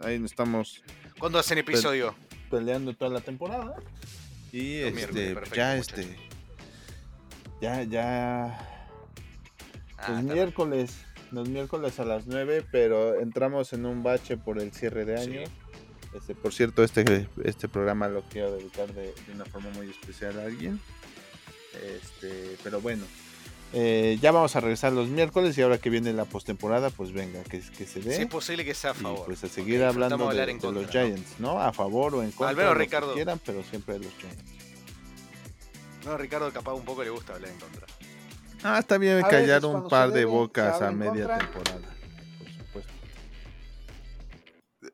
Ahí nos estamos ¿Cuándo hacen episodio? peleando toda la temporada. Y este, perfecto, ya muchachos. este, ya, ya, Ah, los miércoles, los miércoles a las 9, pero entramos en un bache por el cierre de Sí. año. Este, por cierto, este, este programa lo quiero dedicar de, de una forma muy especial a alguien. Este, pero bueno, eh, ya vamos a regresar los miércoles y ahora que viene la postemporada, pues venga, que, que se dé. Si es posible que sea a y favor. pues a seguir disfrutamos hablando de, hablar en de contra, los. Giants, ¿no? A favor o en contra. que Ricardo. quieran, pero siempre de los Giants. No, a Ricardo capaz un poco le gusta hablar en contra. Ah, está bien A callar veces un par de debe, bocas a media contra. temporada, por supuesto.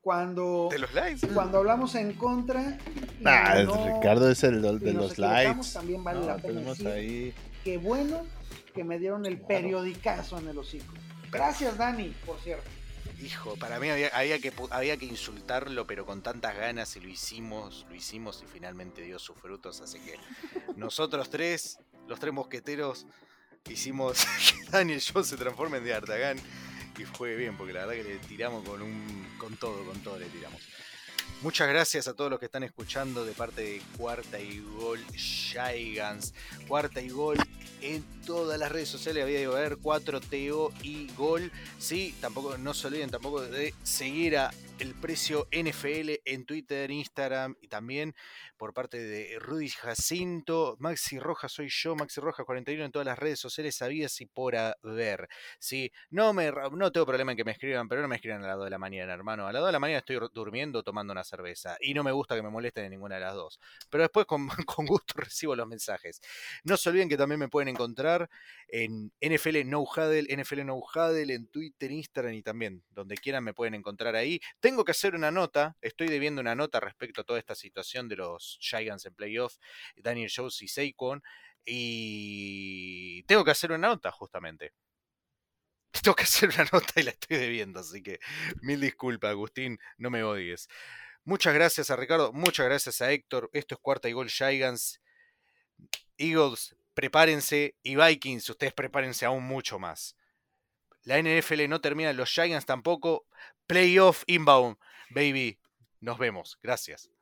Cuando, ¿De los likes? cuando hablamos en contra. y Ah, no- Ricardo es el y de los lights. También vale No, la pena decir ahí. que bueno que me dieron el Claro. periodicazo en el hocico. Gracias, Dani, por cierto. Hijo, para mí había, había que, había que insultarlo, pero con tantas ganas y lo hicimos, lo hicimos y finalmente dio sus frutos. Así que nosotros tres, los tres mosqueteros, hicimos que Daniel Jones se transforme en de Artagan y fue bien, porque la verdad que le tiramos con un, con todo, con todo le tiramos. Muchas gracias a todos los que están escuchando de parte de Cuarta y Gol Gigants. Cuarta y Gol en todas las redes sociales había de ver 4TO y Gol. Sí, tampoco no se olviden tampoco de seguir a el precio NFL en Twitter, Instagram y también por parte de Rudy Jacinto, Maxi Rojas soy yo, Maxi Rojas 41 en todas las redes sociales sabías y por haber. Sí, no me no tengo problema en que me escriban, pero no me escriban a las 2 de la mañana, hermano. A las 2 de la mañana estoy durmiendo tomando una cerveza y no me gusta que me molesten de ninguna de las dos. Pero después con, con gusto recibo los mensajes. No se olviden que también me pueden encontrar en NFL No Huddle, NFL No Huddle, en Twitter, Instagram y también donde quieran me pueden encontrar ahí. Tengo que hacer una nota, estoy debiendo una nota respecto a toda esta situación de los Giants en playoff, Daniel Jones y Saquon, y tengo que hacer una nota justamente. Tengo que hacer una nota y la estoy debiendo, así que mil disculpas, Agustín, no me odies. Muchas gracias a Ricardo, muchas gracias a Héctor. Esto es cuarta y gol Giants. Eagles, prepárense. Y Vikings, ustedes prepárense aún mucho más. La NFL no termina, los Giants tampoco. Playoff inbound, baby. Nos vemos. Gracias.